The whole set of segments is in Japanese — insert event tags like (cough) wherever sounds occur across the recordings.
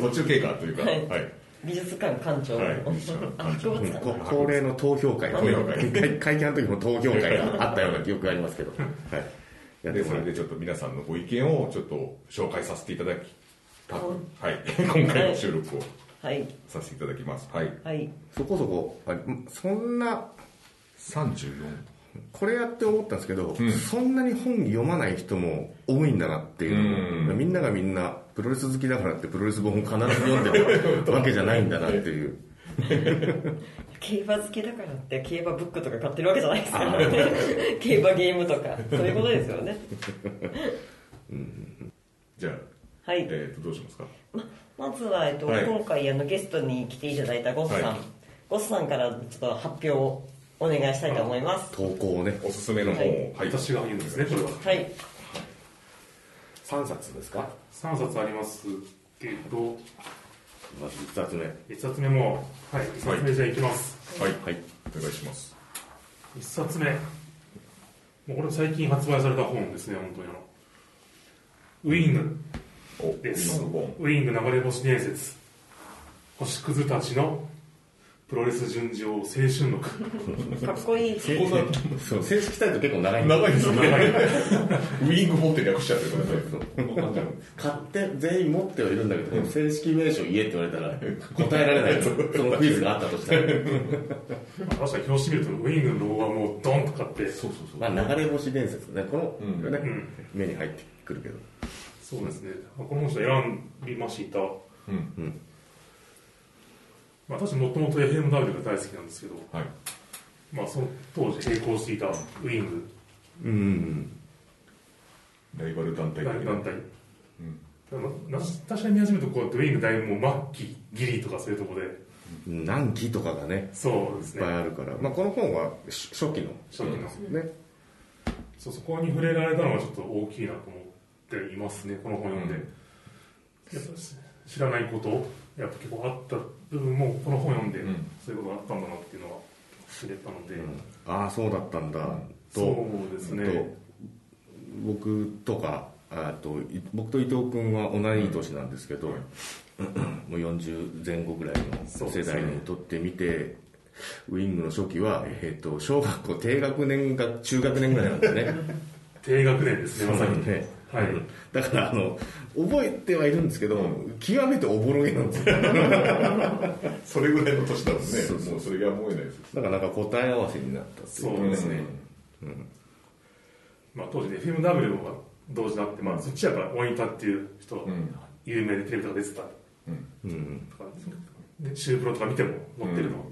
途中経過というか、ははい。い美術館館長。の。はい恒例の投票会。投票会。会会見の時も投票会があったような記憶がありますけど。はい。でそれでちょっと皆さんのご意見をちょっと紹介させていただきたはい、(laughs) 今回の収録をはい。させていただきます。はい。はい。そこそこ、あんそんな、34これやって思ったんですけど、うん。そんなに本読まない人も多いんだなっていうのをうん。みんながみんなプロレス好きだからってプロレス本を必ず読んでるわけじゃないんだなっていう。競馬好きだからって競馬ブックとか買ってるわけじゃないですからね。競馬ゲームとか。そういうことですよね。じゃあ、はい。えー、とどうしますか？ままずは、えっと、はい今回あのゲストに来ていただいたゴスさん、はいゴスさんからちょっと発表をお願いしたいと思います。投稿をね。おすすめの本を、はい私が言うんですね、これは。はい。3冊ですか？3冊ありますけど、まず1冊目。1冊目も、はい、1冊目じゃあいきます。はい、はい。お願いします1冊目。もうこれ最近発売された本ですね、本当にあの。ウィングおです。ウィング本ウィング流れ星伝説。星屑たちのプロレス純情青春録。かっこいい。せそう正式タイトル結構長いん長いですよね。ウィング本って略しちゃってるからね買って全員持ってはいるんだけど、正式名称言えって言われたら (laughs) 答えられない。そのクイズがあったとしたら、まあ確かに表紙見ると、ウィングのロゴがもうドンと買って、そうそうそう。まあ、流れ星伝説ね。この、うんねうん。目に入ってくるけど。そうですね。まあこの本選びました。うんまあ、私もともと FMW が大好きなんですけど、はい。まあ、その当時並行していたウィング。うんライバル団体団体、うん。あのな私が見始めるとこうウィングだいぶもう末期ギリとかそういうところで何期とかがねそうですね。いっぱいあるから、まあ、この本は初初期の。初期の、ね。そうそこに触れられたのはちょっと大きいなと思っていますねこの本読んで、うん。やっぱ知らないことやっぱ結構あった部分もこの本読んで、うん。そういうことがあったんだなっていうのは知れたので、ああそうだったんだと。そうですね。と僕とかあとい僕と伊藤君は同い年なんですけど、もう40前後ぐらいの世代にとってみて、ウィングの初期は、えー、と小学校低学年か中学年ぐらいなんですね。(laughs) 低学年ですねまさに、ねはい。だからあの覚えてはいるんですけど、極めておぼろげなんですよ。(laughs) それぐらいの年だもんね。そうそう。もうそれが思えないですだからなんか答え合わせになったっていう。そうですね、まあ、当時ね FMW が同時になって、まあ、そっちはやっぱ大仁田っていう人、ん。有名でテレビとか出てたうん。うん。とかでシュープロとか見ても載ってるの、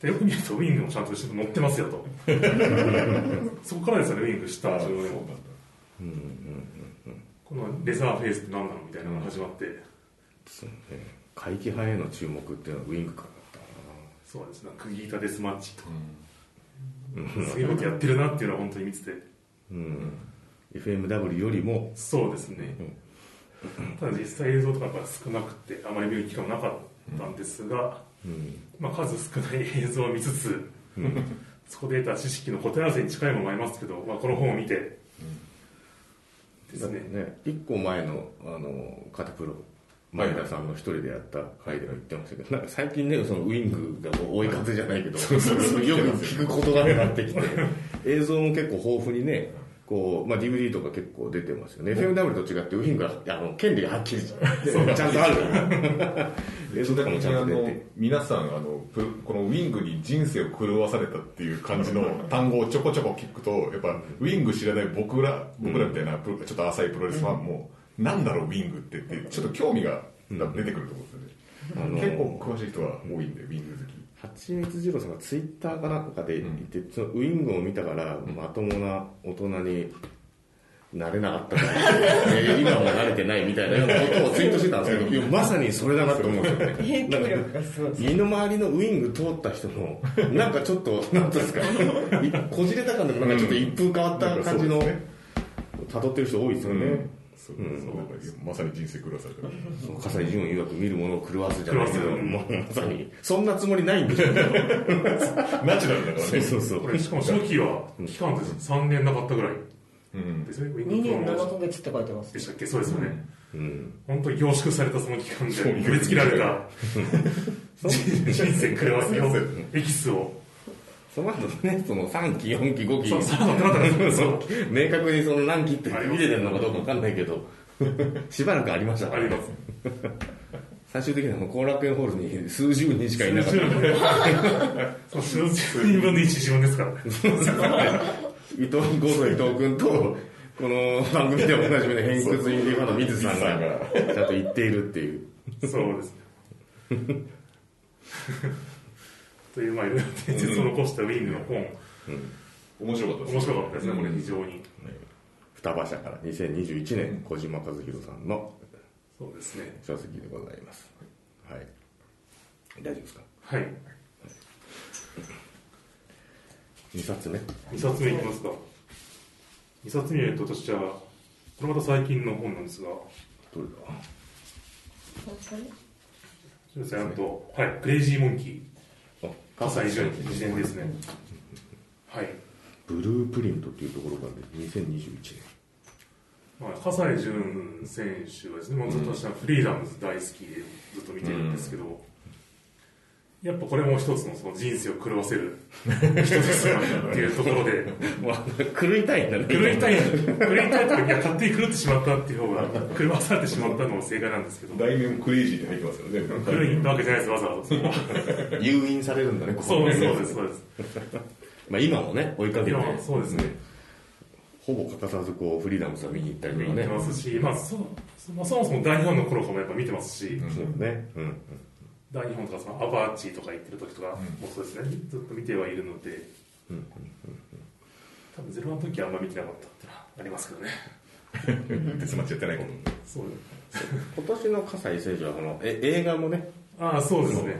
でよく見るとウィングもちゃんと載ってますよと。(laughs) そこからですよねウィングしたああそうなんだこのレザーフェイスって何なのみたいなのが始まって、そうね。怪奇派への注目っていうのはウィングからだったそうです。ね釘板デスマッチとか、そういうことやってるなっていうのは本当に見てて。なうん。FMW よりも。そうですね、ただ実際映像とかやっぱ少なくてあまり見る機会もなかったんですが、うん。まあ、数少ない映像を見つつ、そこで得た知識の答え合わせに近いものもありますけど、まあ、この本を見てですね。ね一個前のあのカテプロ前田さんの一人でやった回では言ってましたけど、なんか最近ねそのウィングが追い風じゃないけどよく聞くことがなってきて映像も結構豊富にねこう、まあ、DVD とか結構出てますよね、FMW と違ってウィングはあの権利がはっきり。(laughs) ちゃんとあるから。映像とかもちゃんと出あのて皆さんあのプこのウィングに人生を狂わされたっていう感じの単語をちょこちょこ聞くとやっぱウィング知らない僕ら僕らみたいなちょっと浅いプロレスファンもなんだろうウィングってってちょっと興味が出てくると思うんですよね、結構詳しい人は多いんでウィング好きはちみつ二郎さんがツイッターかなんかで言って、そのウィングを見たから、まともな大人になれなかったから、(laughs) えー今も慣れてないみたいなことをツイートしてたんですけど、まさにそれだなと思うんですよね。身の回りのウィング通った人の、なんかちょっと、なんですか、(laughs) いこじれた感でもなんかちょっと一風変わった感じのうん。そうですね、辿ってる人多いですよね。そうそうなんかまさに人生狂わされてる。そう笠井淳曰く見るものを狂わすじゃないけど、もうまさに、そんなつもりないんでしょうね。(laughs) ナチュラルだからね。そうそうそう。こ。れしかも初期は期間です3年なかったぐらい。うん。ですね。ウィン2年グプロ7ヶ月って書いてます。でしたっけ？そうですよね、うん。本当に凝縮されたその期間で埋め尽きられた (laughs) 人生狂わすよエキスをその後ね、その3期、4期、5期、明確にその何期って見れてるのかどうかわかんないけど、(laughs) しばらくありました。からねあります。最終的には後楽園ホールに数十人しかいなかった。そう数十人分の一自分ですから。ね。伊藤伊藤君と、この番組でおなじみの偏屈インディーファンの水さんが、ちゃんと言っているっていう。そうです。ねというまあいろいろ伝説を残したウィングの本。面白かったです面白かったですねこれ非常に。双葉社から2021年、小島和弘さんのそうですね。書籍でございます。はい。大丈夫ですか？はい。2冊目。2冊目いきますか。2冊目と私はこれまた最近の本なんですが。どれだ？そうですね。あとはいクレイジーモンキー。あ葛西潤自伝ですね。はい。ブループリントっていうところからで2021年。まあ、葛西潤選手はですね、もうずっと私はフリーダムズ大好きでずっと見てるんですけど、やっぱこれも一つのその人生を狂わせる (laughs) 人ですよっていうところで、もう狂いたいんだね。狂いたい、狂いたいといや勝手に狂ってしまったっていう方が、狂わされてしまったのも正解なんですけど、題名もクレイジーって入ってますよね狂いわけじゃないです、わざわざ。誘引されるんだね、ここそうです、ねそうです、そうです。まあ今もね、追いかけて、そうですね。ほぼ欠かさずこう、フリーダムさん見に行ったりとかね。ますし、まあそ (laughs) まあ、そもそも大日本の頃からもやっぱ見てますし、そうね。うん。大日本とかそのアバーチーとか行ってる時とかもそうですね、ずっと見てはいるので、多分ゼロワンの時はあんま見てなかったってのはありますけどね。デスマッチやってないこと。そう今年の葛西選手はあのえ映画もね、ああ、そうですね。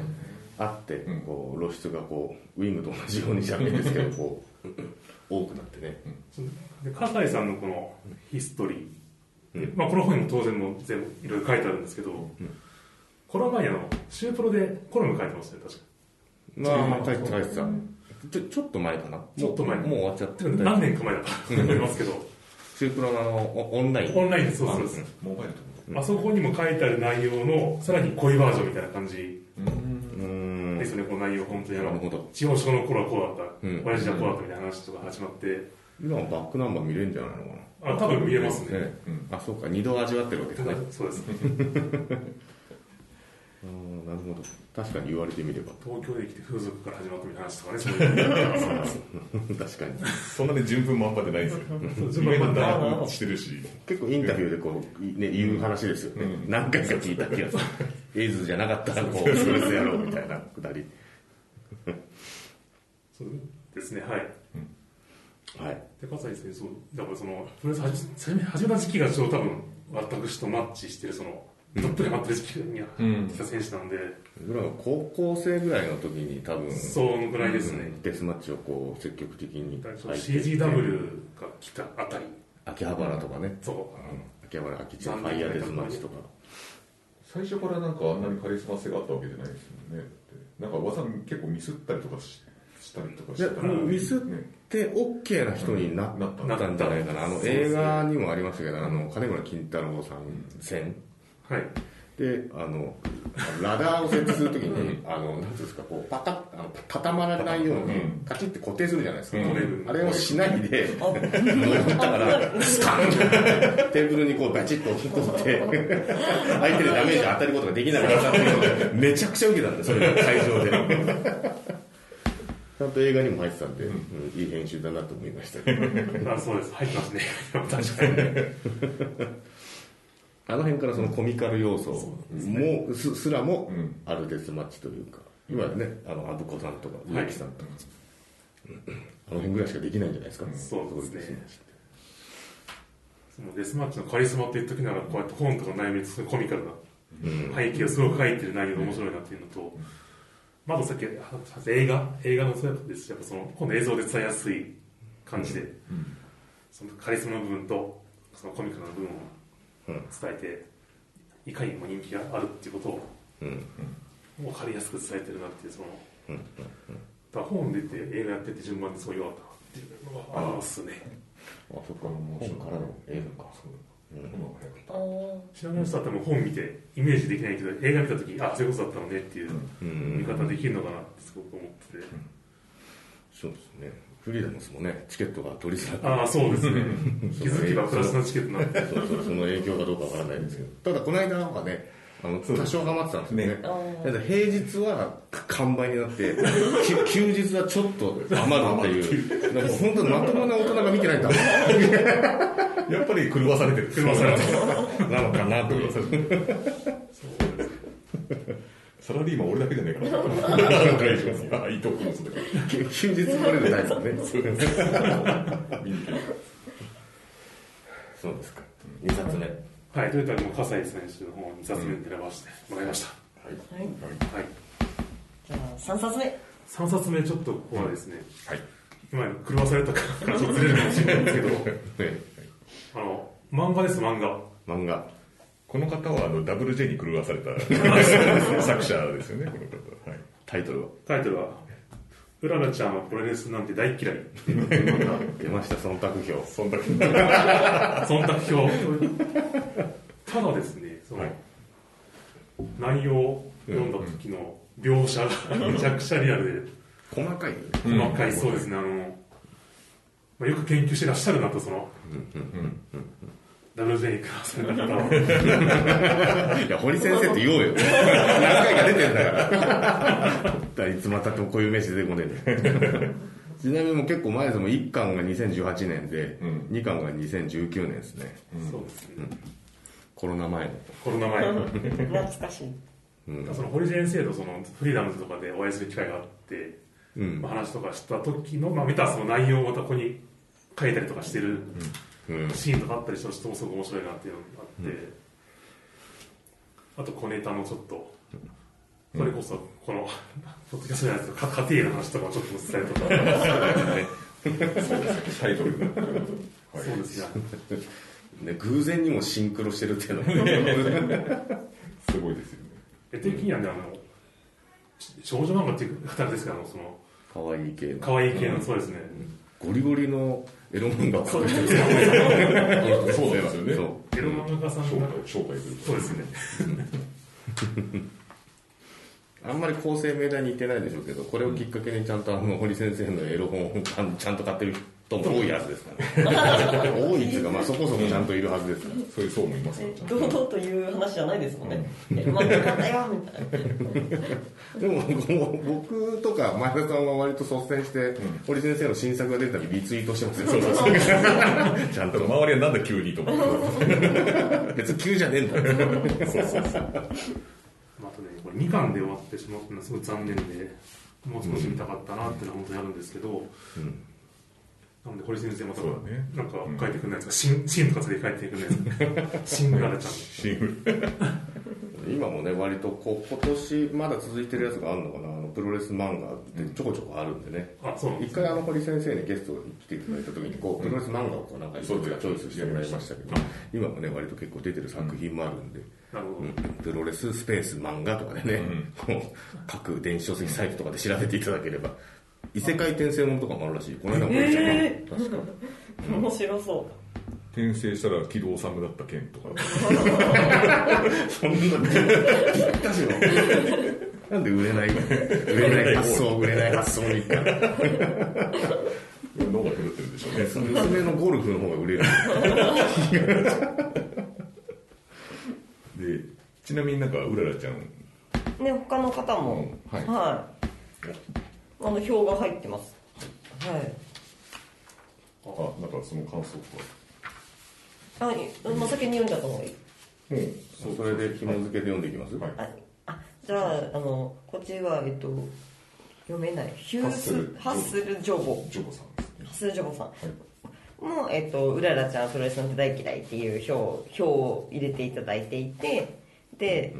あってうん、こう露出がこう、ウィングと同じようにじゃないですけど、こう、(laughs) 多くなってね。で、笠井さんのこのヒストリー、でまあ、この本にも当然もう全部いろいろ書いてあるんですけど、この前あの、シュープロでコラム書いてますね、確か。まあ、書いて書いてた。ちょちょっと前かな。ちょっと前もうもう終わっちゃってる。何年か前だと思いますけど、(laughs) シュープロのあのオオンライン。オンラインでそうそうそう。モバイルとあそこにも書いてある内容の、さらに濃いバージョンみたいな感じうーんですね、この内容、本当にあのなるほど、地方省の頃はこうだった、うん親父はこうだったみたいな話とか始まって、今はバックナンバー見れるんじゃないのかな。あ、多分見えますね。ね、あ、そうか、二度味わってるわけですね。そうです。うんなるほど。確かに言われてみれば。東京で来て風俗から始まったみたいな話とかね、そういう。確かに。そんなに順風満帆でないんですよしてるし結構インタビューでこう、ね、言う話ですよね。うん何回か聞いた気がする。エイズじゃなかったらこう、ストレスやろうみたいなくだり。そうですね、はい。はい。で、笠井先生、そう、だからその、とりあえず始め始めた時期がちょうど多分、私とマッチしてる、その、どっぷりハマってる時期にうん。来た選手なんで、僕らが高校生ぐらいの時に多分、そのぐらいですね。デスマッチをこう、積極的に。CGW が来たあたり、秋葉原とかね。そう、秋葉原、秋地のファイヤーデスマッチとか。最初からなんかあんなにカリスマ性があったわけじゃないですよね。なんか技結構ミスったりとかししたりとかして。たらいやミスっねで、OK な人になっなったたんじゃないかな。あの、映画にもありましたけど、あの、金村金太郎さん戦はい。で、あの、ラダーを設置するときに、あの、なんていうんですか、こう、パタッ、あの畳まらないようにうん、カチッて固定するじゃないですか。うんあれをしないで、乗ったから、スタンテーブルにこう、ガチッと取って、相手にダメージ当たることができなかったっていうので、めちゃくちゃ受けたんです、それが会場で。ちゃんと映画にも入ってたんで、うんいい編集だなと思いましたけど。あそうです、入ってますね。確かにね。あの辺からそのコミカル要素もすすらもうん。あるデスマッチというか今ねあのアブコさんとか植木さんとか、うん。あの辺ぐらいしかできないんじゃないですか、そうですね。そのデスマッチのカリスマって言っときながらこうやって本とか内面にすごいコミカルな背景をすごく書いてる内容が面白いなっていうのと、まずさっき映画映画のそうです。しやっぱその今度映像で伝えやすい感じで、そのカリスマの部分とそのコミカルな部分をうん伝えて、いかにも人気があるっていうことをうん。分かりやすく伝えてるなっていうその、だ本出て映画やってて順番ですごい良かったなっていうのがありますね。あそっか本からの映画か知らない人だったらもう本見てイメージできないけど映画見た時あそういうことだったのねっていううん。見方できるのかなってすごく思ってて、そうですねフリーダムスもねチケットが取りづらくああそうですね。気づけばプラスのチケットになってそうそうその影響かどうかわからないですけど。ただこの間はねあの多少ハマってたんですよね。ね。ただ平日は完売になってき休日はちょっと余るっていう。なんか本当にまともな大人が見てないんだやっぱり狂わされてる。狂わされてなのかなとサラリーマン俺だけじゃないから。な会場にあ伊藤君もそうだけど休日ないですよね。見に行けるそうですか。2冊目。はい。というわけで葛西選手の方に2冊目に選ばせてもらいました、はい。はい。じゃあ3冊目。3冊目ちょっとここはですね、はい。今の狂わされたからちょっとずれるかもしれないんですけど。ね (laughs) あの漫画です漫画。漫画この方はあのダブル J に狂わされた (laughs) 作者ですよねこの方は。い。タイトルは？タイトルは「うららちゃんはプロレスなんて大嫌い」(laughs) 出ました忖度票。そんだけ忖度表 (laughs) ただですねその、はい。内容を読んだ時の描写がめちゃくちゃリアルで。細かい細かいそうですねあの、まあ、よく研究してらっしゃるなとその、ラスの方は (laughs) いや堀先生って言おうよ。何回か出てんだから。いつまたってもこういう名詞出てこねえんだよちなみにもう結構前ですもん。1巻が2018年で、うん。2巻が2019年ですね。そうですね。コロナ前の。コロナ前懐かしい。その堀先生とそのフリーダムズとかでお会いする機会があって、うん。まあ、話とかした時の、まあ、見たその内容をまたここに書いたりとかしてる。うんシーンとかあったりしたらちょっとすごく面白いなっていうのがあって、あと小ネタのちょっと。それこそこのポッドキャストのやつとか家庭の話とかもちょっと伝えとかタイトルそうですねね、偶然にもシンクロしてるっていうのがすごいですよね絵的にはねあの少女漫画っていう二人ですけどあのその可愛い系の可愛い系のそうですね、ゴリゴリのエロ漫画そうなんですよね。エロ漫画家さん紹介するそうですねあんまり構成命題に言ってないでしょうけどこれをきっかけにちゃんとあの堀先生のエロ本をちゃんと買ってる人も多いはずですから、ね、(laughs) 多いっていうか、まあ、そこそこちゃんといるはずですから (laughs) そういう層もいます堂々という話じゃないですもんね、え漫画なんだよみたいなでも僕とか前田さんは割と率先して、堀先生の新作が出たりリツイートしてますよ、ちゃんと。(laughs) 周りはなんだ急にと思って。別に急じゃねえんだそうそうそう2巻で終わってしまったのはすごい残念で、もう少し見たかったなっていうのは本当にあるんですけど、なので、堀先生また、そうだね。なんか書いてくれないですか、新新とかつけて書いてくれないですか、(laughs) 新グララちゃん。今もね割とこう今年まだ続いてるやつがあるのかな。あのプロレス漫画ってちょこちょこあるんでね、あ、そう。なん一回あの堀先生にゲストに来ていただいた時にこうプロレス漫画をこうなんかいくつかチョイスしてもらいましたけど今もね割と結構出てる作品もあるんで、なるほど。うん。プロレススペース漫画とかでね、各電子書籍サイトとかで調べていただければ。異世界転生ものとかもあるらしい。この間も確か面白そ転生したら木戸治だった件とか。そんなぴったしのなんで売れない売れない発想売れない発想に。行った脳が狂ってるでしょうね娘のゴルフの方が売れる。でちなみになんかうららちゃんうね他の方も、うんはい。はい。あの表が入ってます。はい。あなんかその感想とかあ、いまあ、先に読んじゃった方がいいもうそれで紐付けで読んでいきます、はい。ああじゃああのこっちはえっと読めない。ヒュースハッスルジョボ。ジョボさん。ハッスルジョボさん。もう、えっと、うららちゃんプロレスなんて大嫌いっていう表表を入れていただいていてで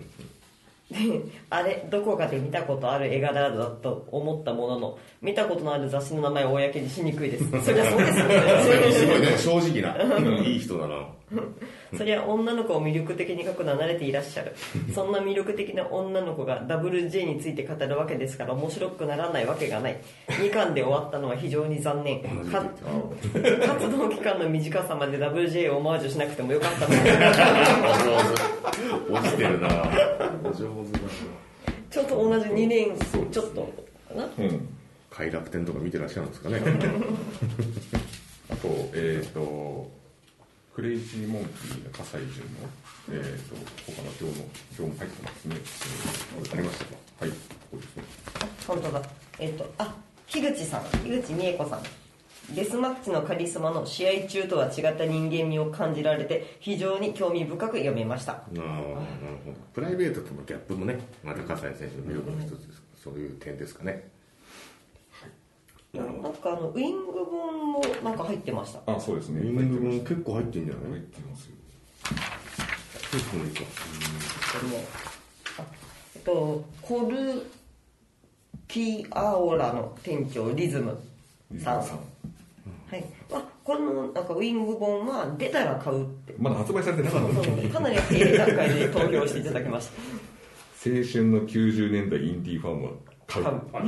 であれどこかで見たことある絵柄だと思ったものの見たことのある雑誌の名前を公にしにくいです。(laughs) そりゃそうですよすごいねね正直な。いい人だな。(laughs) そりゃ女の子を魅力的に書くのは慣れていらっしゃる。そんな魅力的な女の子が WJ について語るわけですから面白くならないわけがない。2巻で終わったのは非常に残念。か活動期間の短さまで WJ をオマージュしなくてもよかったのに。落ちてるなお上手だな。ちょっと同じ2年ちょっとかな。うん快楽天とか見てらっしゃるんですかね。あとえっ、とクレイジーモンキーの葛西潤のえっ、と他の表の表も入ってますね、えーありましたか？はいここですね。本当だ。えっ、とあ樋口さん樋口美恵子さん。デスマッチのカリスマの試合中とは違った人間味を感じられて非常に興味深く読めました。ああなるほど。プライベートとのギャップもねまた葛西選手の魅力の一つです。そういう点ですかねなるほなんかあのウイング本もなんか入ってました。あそうですね。どウィングも結構入ってんじゃない？入ってますよ。結構いいかこれもあえっとコルキアオラの店長リズムさん。さん。はい、あこのなんかウイング本は出たら買うって。まだ発売されてなかった。のにかなり早い段階で投票していただきました。青春の90年代インディーファンは買う。買う。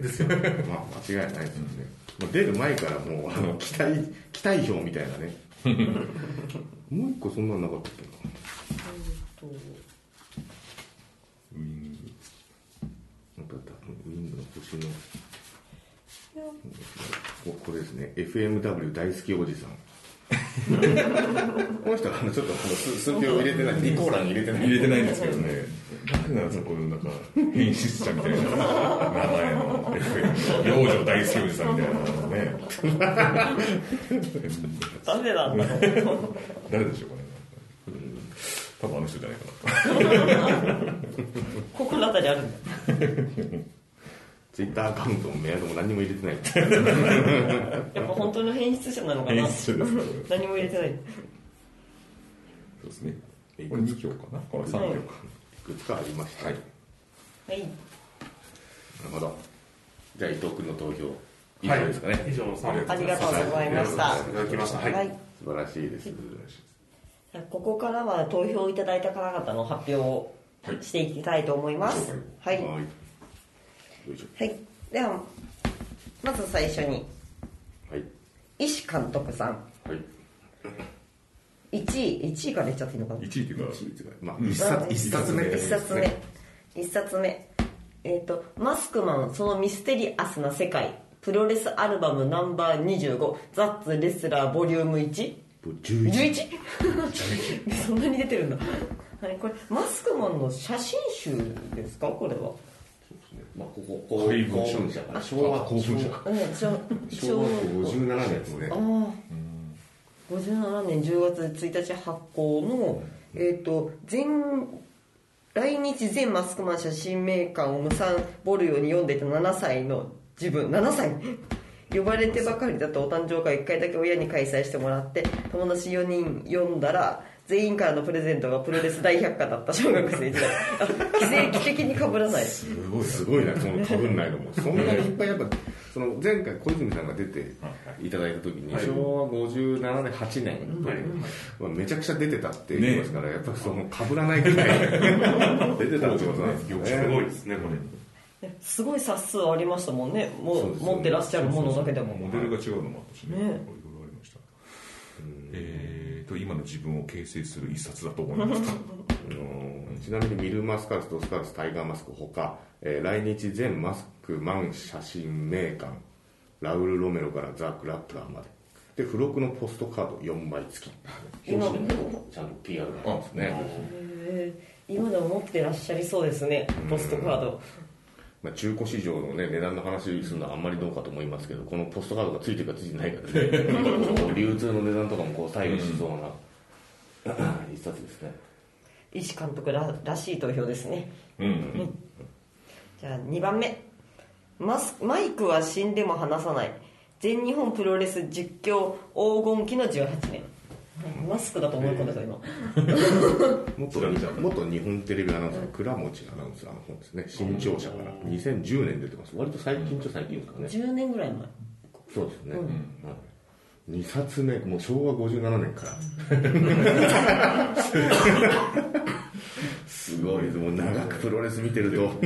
いですよねまあ間違いないですよね、もう出る前からもうあの期待 (laughs) 期待票みたいなね。もう一個そんなんなかったっけ？なウイング。なんかあったウィングの星の。ここれですね。FMW 大好きおじさん (laughs) この人はあのちょっとこの数数票入れてないリコーラン入れてない。入れてないんですけどね。誰なんですかこのなんか変質者みたいな。名前の幼女大好きおじさんみたいなのね。誰なんだろう。誰でしょうかね多分あの人じゃないかな。心当たりあるんだツイッターアカウントもメアドも何にも入れてない。やっぱ本当の変質者なのかな。変質者です。何も入れてない。そうですね。これ2票かな。これ3票か。い。くつかありました。はい。はい。なるほど。じゃあ伊藤君の投票。以上ですかね、以上さありがとうございました。い。ただきました。はい、はい素晴らしいです。ここからは投票いただいた方々の発表をしていきたいと思います。はい。はいはい。ではまず最初に。はい。石監督さん。はい。1位1位から言っちゃっていいのかな？1位っていうかまあ一冊一冊目。一冊目。一冊目。えっ、とマスクマンそのミステリアスな世界。プロレスアルバムナンバー25ザッツレスラーボリューム 1? 11 11? そんなに出てるんだ、はい、これマスクマンの写真集ですか？これはまあこここう配分興奮者から昭和興奮者うんしょ昭和57年ですね。ああ57年10月1日発行の、えっ、と全来日全マスクマン写真名鑑を無産ボルヨに読んでいた7歳の自分7歳。呼ばれてばかりだとお誕生会1回だけ親に開催してもらって友達4人読んだら全員からのプレゼントがプロレス大百科だった小学生時代。あ奇跡的に被らない。すごいすごいなそのかぶんないのもそんなにいっぱいやっぱその前回小泉さんが出ていただいた時にはい。昭和57年8年はいまあめちゃくちゃ出てたって言いますから、やっぱりそのかぶらないぐらい (laughs) 出てたってことなんですよすごいですねこれ。すごい冊数ありましたもんね。もそうね。持ってらっしゃるものだけでも。モデルが違うのもあったしね。ね。いろいろありました。えーと今の自分を形成する一冊だと思いましたあのちなみにミルマスカルスとスカルスタイガーマスクほか、えー来日全マスクマン写真名鑑ラウル・ロメロからザ・グラップラーまで。で付録のポストカード4枚付き。今表紙にも？ちゃんと PR がありますね。今でも持ってらっしゃりそうですねポストカードまあ、中古市場の、ね、値段の話するのはあんまりどうかと思いますけどこのポストカードがついてるかついてないかで、ね、(laughs) 流通の値段とかもこう左右しそうな一冊ですね。石監督ららしい投票ですね。うんじゃあ2番目。マスマイクは死んでも離さない。全日本プロレス実況黄金期の18年マスクだと思い込んでた今。元元日本テレビアナウンサーの倉持アナウンサーの本ですね。新潮社から。2010年出てます。割と最近っちゃ最近ですかね。10年ぐらい前。そうですね、はい、2冊目。もう昭和57年から。(laughs) すごいもう長くプロレス見てると。もう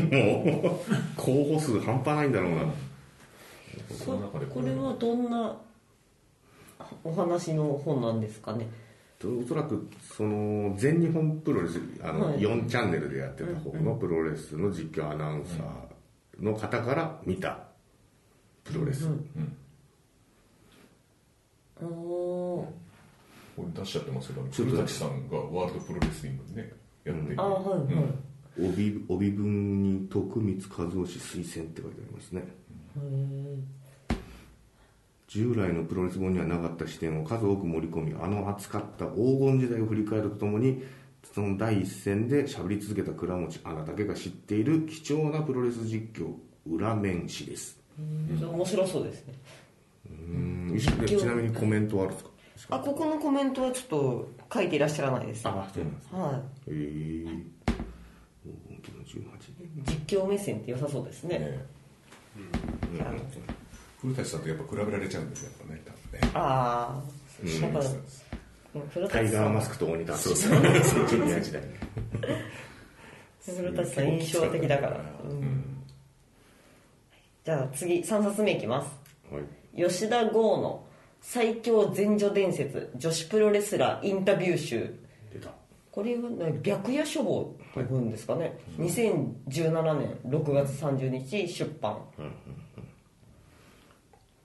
候補数半端ないんだろうな。これはどんなお話の本なんですかね。おそらくその全日本プロレスあのはい。4チャンネルでやってた方のプロレスの実況アナウンサーの方から見たプロレス、おー。これ出しちゃってますけどちょっと古舘さんがワールドプロレスリングでねやっているあはいはい、帯帯文に徳光和夫氏推薦って書いてありますね従来のプロレス本にはなかった視点を数多く盛り込みあの熱かった黄金時代を振り返るとともにその第一線で喋り続けた倉持アナだけが知っている貴重なプロレス実況裏面誌です。面白そうですね。うん。ちなみにコメントはあるんですか？あここのコメントはちょっと書いていらっしゃらないです。あそうなんですはへえ。黄金期の18い実況目線って良さそうですね。ねいや古舘さんとやっぱ比べられちゃうんですよやっぱね多分ね。ああ、やっぱ古タイガーマスクと鬼タッチそうそうジュニア時代古舘さん印象的だから、うん。じゃあ次3冊目いきます。はい。吉田剛の最強前女伝説女子プロレスラーインタビュー集。出た。これは、ね、白夜書房というんですかね、2017年6月30日出版、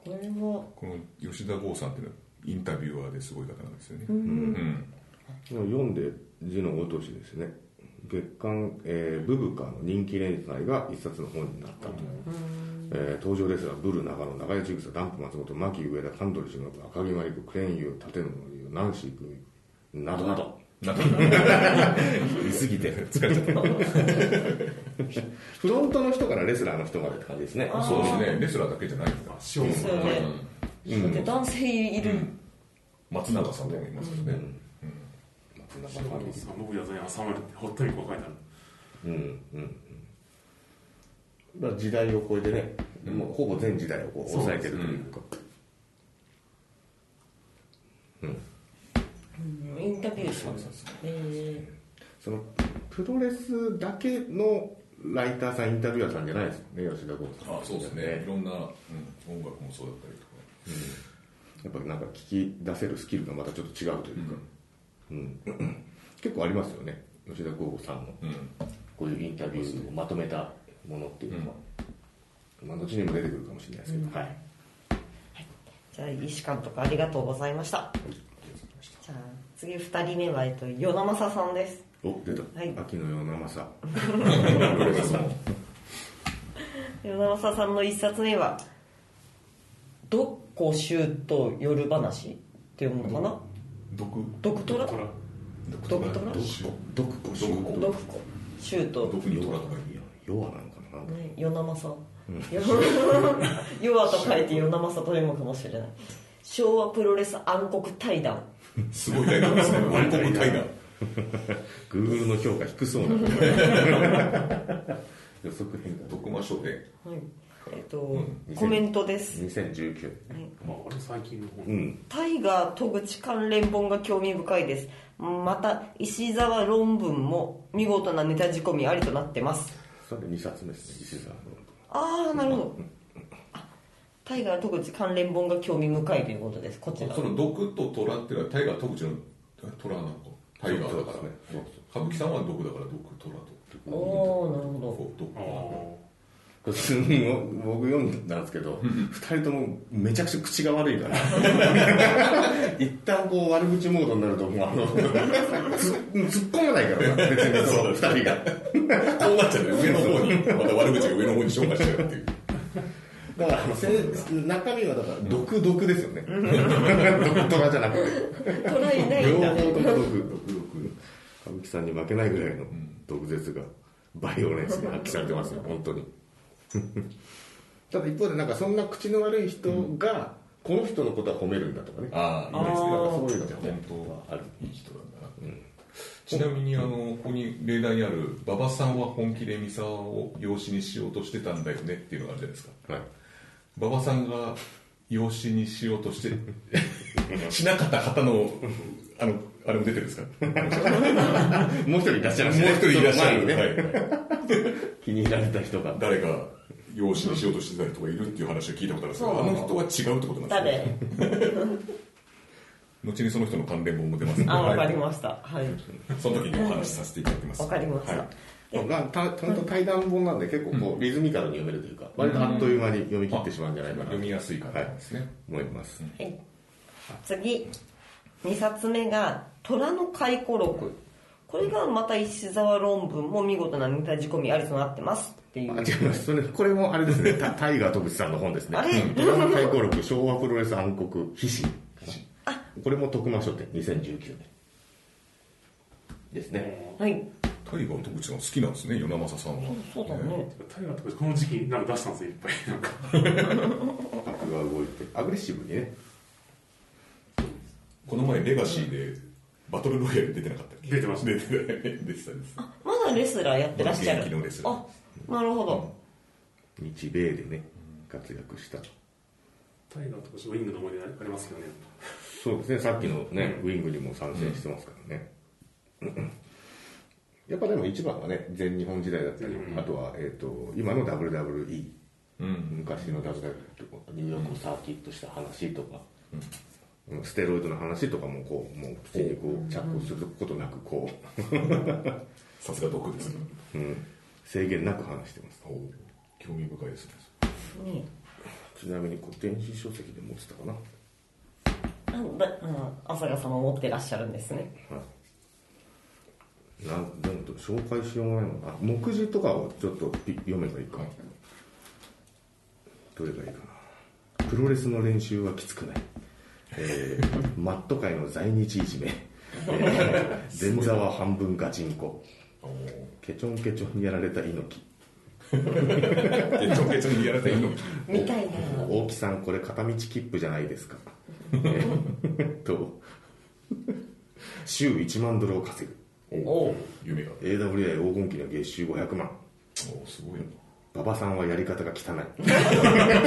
これは。この吉田剛さんっていうのはインタビュアーですごい方なんですよね。うん。読んで字のごとしですね。月刊、えーブブカの人気連載が一冊の本になったと、えー登場レスラーブル長野長屋千草ダンプ松本牧上田神取忍赤木真理子クレーンユー立野の優ナンシー組などなど。(laughs) 言い過ぎて。疲れちゃった (laughs) フロントの人からレスラーの人までって感じですね。そうですね。レスラーだけじゃないんだショーそうよね、だって男性いる、松永さんとかもいますよね。ショーのさ信也さんに挟まれてほっとにこう書いてある。うん。うん。うん。だ時代を超えてね、もうほぼ全時代をこう抑えてるというか。インタビュー集えそのプロレスだけのライターさんインタビュアーさんじゃないですよね吉田剛さん。あそうですね。いろんな、うん、音楽もそうだったりとか。やっぱなんか聞き出せるスキルがまたちょっと違うというか、うん。結構ありますよね。吉田剛さんのうん。こういうインタビューをまとめたものっていうのは、まあ、後にも出てくるかもしれないですけど、はい。じゃあ石監督ありがとうございました。じゃあ次2人目は、えっと、与那正さんです。お出た、はい。秋の夜長さ与那正 (laughs) さんの1冊目は「どっこしゅうと夜話」って読むのかな？毒ドクトラトラドクトラ毒子毒子毒子ドクコシュート毒に虎とかいや弱なのかなね、与那正弱と書いて与那正と読むかもしれない昭和プロレス暗黒対談すごいタイガーですね。暗黒タイガー。Google の評価低そうな。予測変化。徳間書店。はい。えっ、と、うん。コメントです、2019はい。まああれ最近の本うん。タイガー戸口関連本が興味深いです。また石沢論文も見事なネタ仕込みありとなってます。それ2冊目ですね石沢の。ああなるほど。あタイガー戸口関連本が興味深いということです。こちら。その毒と虎っていうのはタイガー特口の虎なのか？タイガーだから。そうですね歌舞伎さんは毒だから毒虎とおおなるほど。そう毒あ僕読んだんですけど2人ともめちゃくちゃ口が悪いから。(laughs) 一旦こう悪口モードになるともうあのつ突っ込まないからな別に。その2人が。(laughs) こうなっちゃうね上の方に。また悪口が上の方に消化しちゃうっていうだからせ中身はだから毒毒ですよね。毒トラじゃなくてトラいない両んだ方とも毒毒毒歌舞伎さんに負けないぐらいの毒舌がバイオレンスに発揮されてますよ本当にただ一方でなんかそんな口の悪い人がこの人のことは褒めるんだとかねああいいですねあーそういうのじゃあ本当はあるいい人なんだな、ちなみにあのここに例題にある馬場さんは本気で三沢を養子にしようとしてたんだよねっていうのがあるじゃないですかはい馬場さんが養子にしようとして (laughs) しなかった方のあのあれも出てるんですか？(laughs) もう一人いらっしゃいますもう一人いらっしゃる、ね、はい、気に入られた人が。誰か養子にしようとしてた人がいるっていう話を聞いたことあるんですけどあの人は違うってことなんですね。誰？(laughs) 後にその人の関連本も出ますあわかりはいました。はい。その時にお話しさせていただきます。わかりました、はいちゃんと対談本なんで結構こうリズミカルに読めるというか、割とあっという間に読み切ってしまうんじゃないかなと読みやすい感じですね、思います、はい、次。2冊目が「虎の回顧録」これがまた石沢論文も見事なネタ仕込みありとなってます。っていう。あ違います。それこれもあれですね。タタイガー徳地さんの本ですね。虎の回顧録昭和プロレス暗黒皮脂これも徳間書店2019年。ですね。はいタイガー徳地さん好きなんですね与那政さんは。そうだね。タイガーとかこの時期なんか出したんですよいっぱい。なんか。格が動いてアグレッシブにね。この前レガシーでバトルロイヤル出てなかったっけ？出てました。出てた出てた。ですまだレスラーやってらっしゃる。現役のレスラーあなるほど、日米でね活躍した。タイガーとかウィングの思い出ありますよね。そうですね。さっきのね、ウィングにも参戦してますからね、やっぱでも一番はね全日本時代だったり、うん。あとは、えー、と今の WWE うん。昔の WWE とかニューヨークをサーキットした話とか、うん。ステロイドの話とかもこうもう普通にこう着工することなくこさすが毒ですね。う、うん、制限なく話してます。興味深いですね。ねちなみにこう電子書籍で持ってたかな？あだあ朝香様持ってらっしゃるんですね。はいなんでも紹介しようがないのあ目次とかをちょっとピ読めばいいか、どれがいいかな。プロレスの練習はきつくない、えー (laughs) マット界の在日いじめ、えー (laughs) 前座は半分ガチンコ。ケチョンケチョンにやられた猪木。ケチョンケチョンにやられた猪木。(laughs) みたいな。大木さんこれ片道切符じゃないですか。えーと週1万ドルを稼ぐおお夢が AWA 黄金期の月収500万。おおすごいな。馬場さんはやり方が汚い。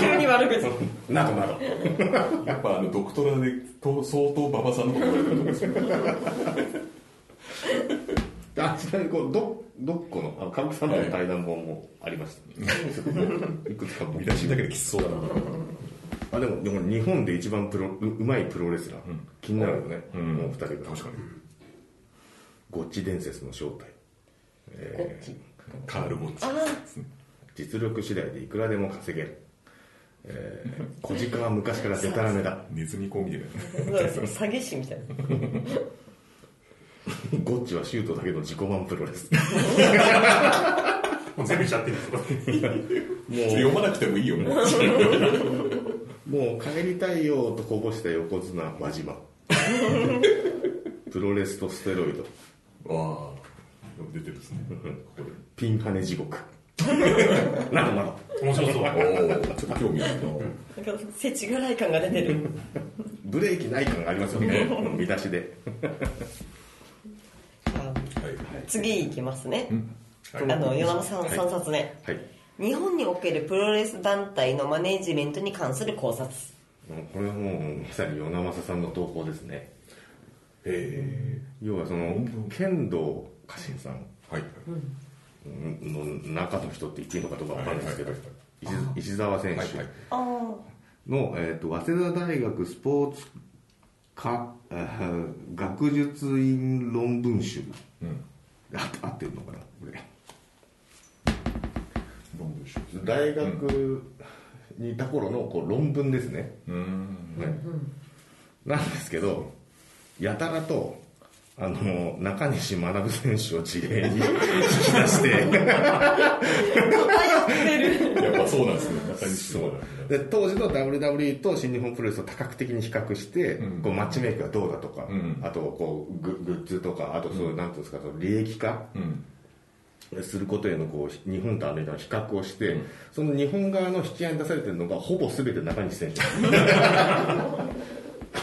急に悪口。などなど。やっぱあのドクトラでと相当馬場さんのこと言われてると思うんですよ。あちなみにこうどどっこのあの歌舞伎さんとの対談本もありました、い。くつか見出しだけできつそうだな。あでもでも日本で一番プロううまいプロレスラー、気になるよね、うん。もう二人が。確かにゴッチ伝説の正体。こっちカール・ゴッチ。あ実力次第でいくらでも稼げる、えー、(laughs) 小鹿は昔からデタラメだ。ネズミ講みたいな詐欺師みたいなゴッチはシュートだけの自己満プロレス (laughs) もう全部しちゃってるんですよ。読まなくてもいいよもう。(laughs) もう帰りたいよとこぼした横綱輪島。プロレスとステロイドわあ。出てるですね。ここでピンハネ地獄。(laughs) などなど面白そう。おおちょっと興味あるな。なんか世知辛い感が出てる。ブレーキない感がありますよね。(laughs) 見出しで。あはい次いきますね、はいあの与那さんはい。3冊目、はい。日本におけるプロレス団体のマネージメントに関する考察。これはもうまさに与那政さんの投稿ですねえ要はその剣道家臣さん。ー、はい。の中の人って言っていいのかどうかわかんないですけど石石澤選手。の、えー、と早稲田大学スポーツ科えー学術院論文集。うん。あ合ってるのかな？これ。論文集。大学にいた頃のこう論文ですね、うん。ねなんですけどやたらとあの中西学選手を事例に引き出して。やっぱそうなんですね中西そう。で当時の WWE と新日本プロレスを多角的に比較して、うん。こうマッチメイクがどうだとか、うん。あとこうググッズとかあとそういう、なんていうんですかその利益化うん。することへのこう日本とアメリカの比較をして、うん。その日本側の引き合いに出されてるのがほぼ全て中西選手 (laughs)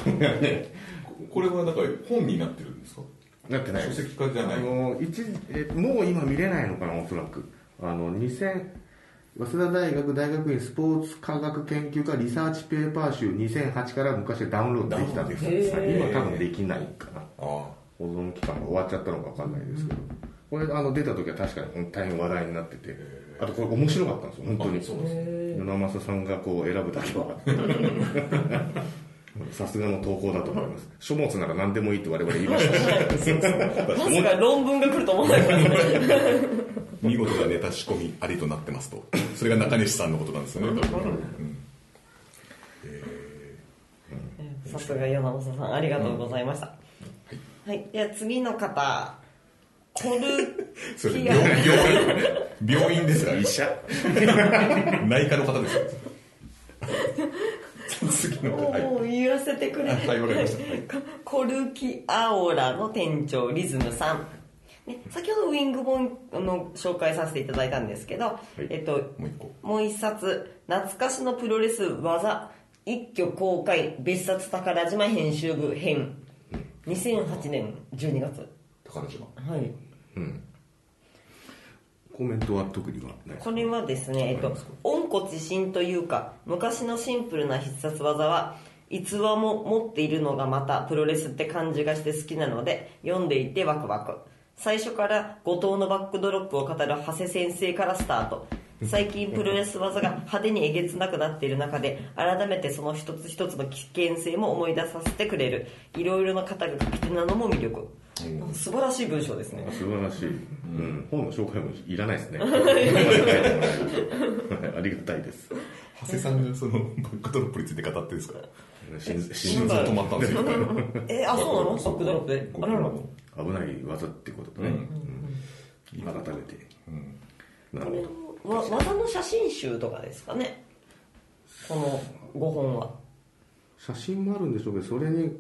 (laughs) これはなんか本になってるんですか？なってない書籍化じゃない。あの一時えもう今見れないのかなおそらく。あの2000早稲田大学大学院スポーツ科学研究科リサーチペーパー集2008から昔ダウンロードできたんです今多分できないかな。あ保存期間が終わっちゃったのか分かんないですけど、これあの出た時は確かに大変話題になっててあとこれ面白かったんですよ本当に。あそうです与那正さんがこう選ぶだけは (laughs) さすがの投稿だと思います。書物なら何でもいいって我々言いましたし。まさか論文が来ると思わなかったですね見事なネタ仕込みありとなってますとそれが中西さんのことなんですよね多分う。んさすが与那正さんありがとうございました、はい、では次の方コルそれキ病ア病病院ですか医者内科の方ですよ次の方はいもう言わせてくれ、はいわかりました。はい。コルキアオラの店長リズムさん、ね、先ほどウィング本の紹介させていただいたんですけど、えっと、もう一個。もう一冊懐かしのプロレス技一挙公開別冊宝島編集部編。2008年12月。宝島。はいコメントは特にはない。これはですね、えっと、温故知新というか昔のシンプルな必殺技は逸話も持っているのがまたプロレスって感じがして好きなので読んでいてワクワク。最初から後藤のバックドロップを語る長谷先生からスタート。最近プロレス技が派手にえげつなくなっている中で改めてその一つ一つの危険性も思い出させてくれる。いろいろな方が書き手なのも魅力素晴らしい文章ですね。あ素晴らしい、うん、本の紹介もいらないですね。(laughs) ありがたいです。長谷さんがそのバックドロップについて語ってるんですか？心心臓止まったんですよ。えあ (laughs) そうなの？バックドロップ？で危ない技ってこととね、うん。今改めて、なるほど。わ技の写真集とかですかね？この5本は。写真もあるんでしょうけどそれに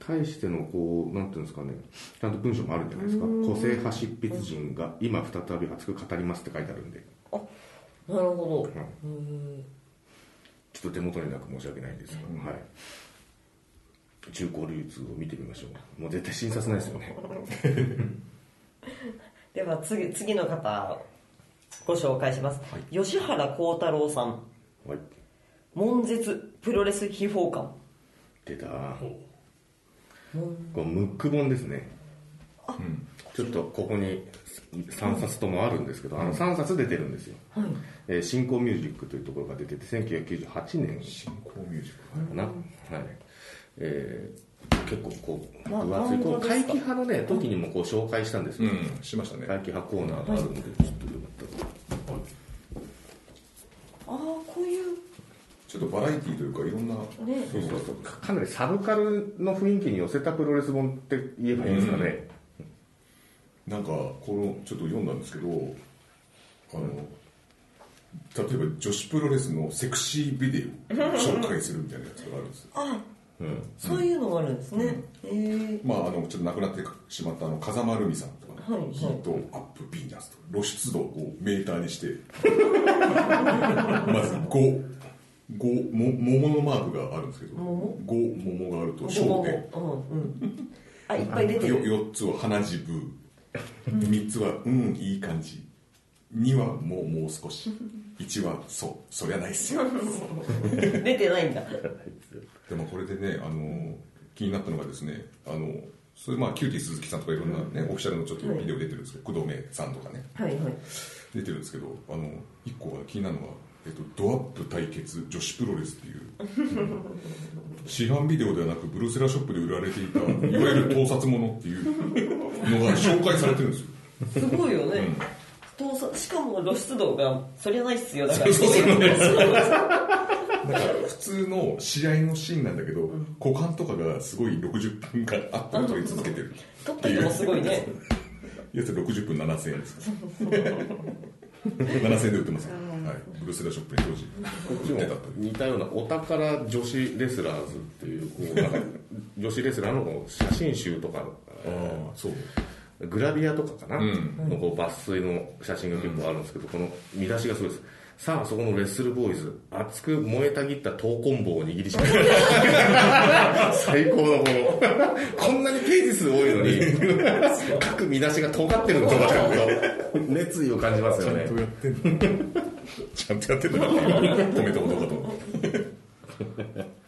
対してのこうなんていうんですかねちゃんと文章もあるんじゃないですか。個性派執筆陣が今再び熱く語りますって書いてあるんで。なるほど。ちょっと手元になく申し訳ないんですが、はい。中古流通を見てみましょう。もう絶対診察ないですよね。(laughs) では次次の方ご紹介します、吉原幸太郎さん。はい。悶絶プロレス秘宝館。出たこれムック本ですね。ちょっとここに3冊ともあるんですけど、あの3冊出てるんですよ、えー新興ミュージックというところが出てて1998年。新興ミュージックかな、はい。えー結構こうな分厚い。こう怪奇派のね時にもこう紹介したんですよ、うんしましたね。怪奇派コーナーがあるのでちょっとよかったら。ああこういうちょっとバラエティーというかいろんなね。そうそうそう。かかなりサブカルの雰囲気に寄せたプロレス本って言えばいいんですかね、なんかこのちょっと読んだんですけどあの例えば女子プロレスのセクシービデオを紹介するみたいなやつがあるんですよ。あうん。そういうのがあるんですね、えー。まああのちょっと亡くなってしまったあの風間ルミさんとかね、はいはい。ヒートアップヴィーナスとか露出度をメーターにして。(laughs) まず5五も桃のマークがあるんですけど桃？5桃があると焦点。うん。うん。あいっぱい出てる。4つは鼻血ブー3つはうんいい感じ。2はもうもう少し。1はそうそりゃないっすよ。(laughs) 出てないんだ。(laughs) でもこれでねあの気になったのがですねあのそれまあキューティー鈴木さんとかいろんなね、オフィシャルのちょっとビデオ出てるんですけど、工藤めぐみさんとかね。はいはい。出てるんですけどあの1個が気になるのが、えっと、ドアップ対決女子プロレスっていう。市販ビデオではなくブルーセラーショップで売られていたいわゆる盗撮ものっていうのが紹介されてるんですよ。すごいよね、盗撮しかも露出度がそりゃないっすよ。だから (laughs) そうそう。そうだなんか普通の試合のシーンなんだけど、股間とかがすごい60分間アップで撮り続けてる撮った人もすごいね。(laughs) やつ60分7000円です (laughs) 7000円で売ってます、はい、ブルース・ラーショップに当時こっちも似たようなお宝女子レスラーズっていうこうなんか女子レスラーの写真集とかそう。グラビアとかかな、うん。のこう抜粋の写真が結構あるんですけど、この見出しがすごいですさあそこのレッスルボーイズ熱く燃えたぎった闘魂棒を握りしめる。(laughs) 最高のこの。こんなにページ数多いのに各見出しが尖ってるのとか。熱意を感じますよね。ちゃんとやってんの。ちゃんとやってんだなっていう止めたことかと。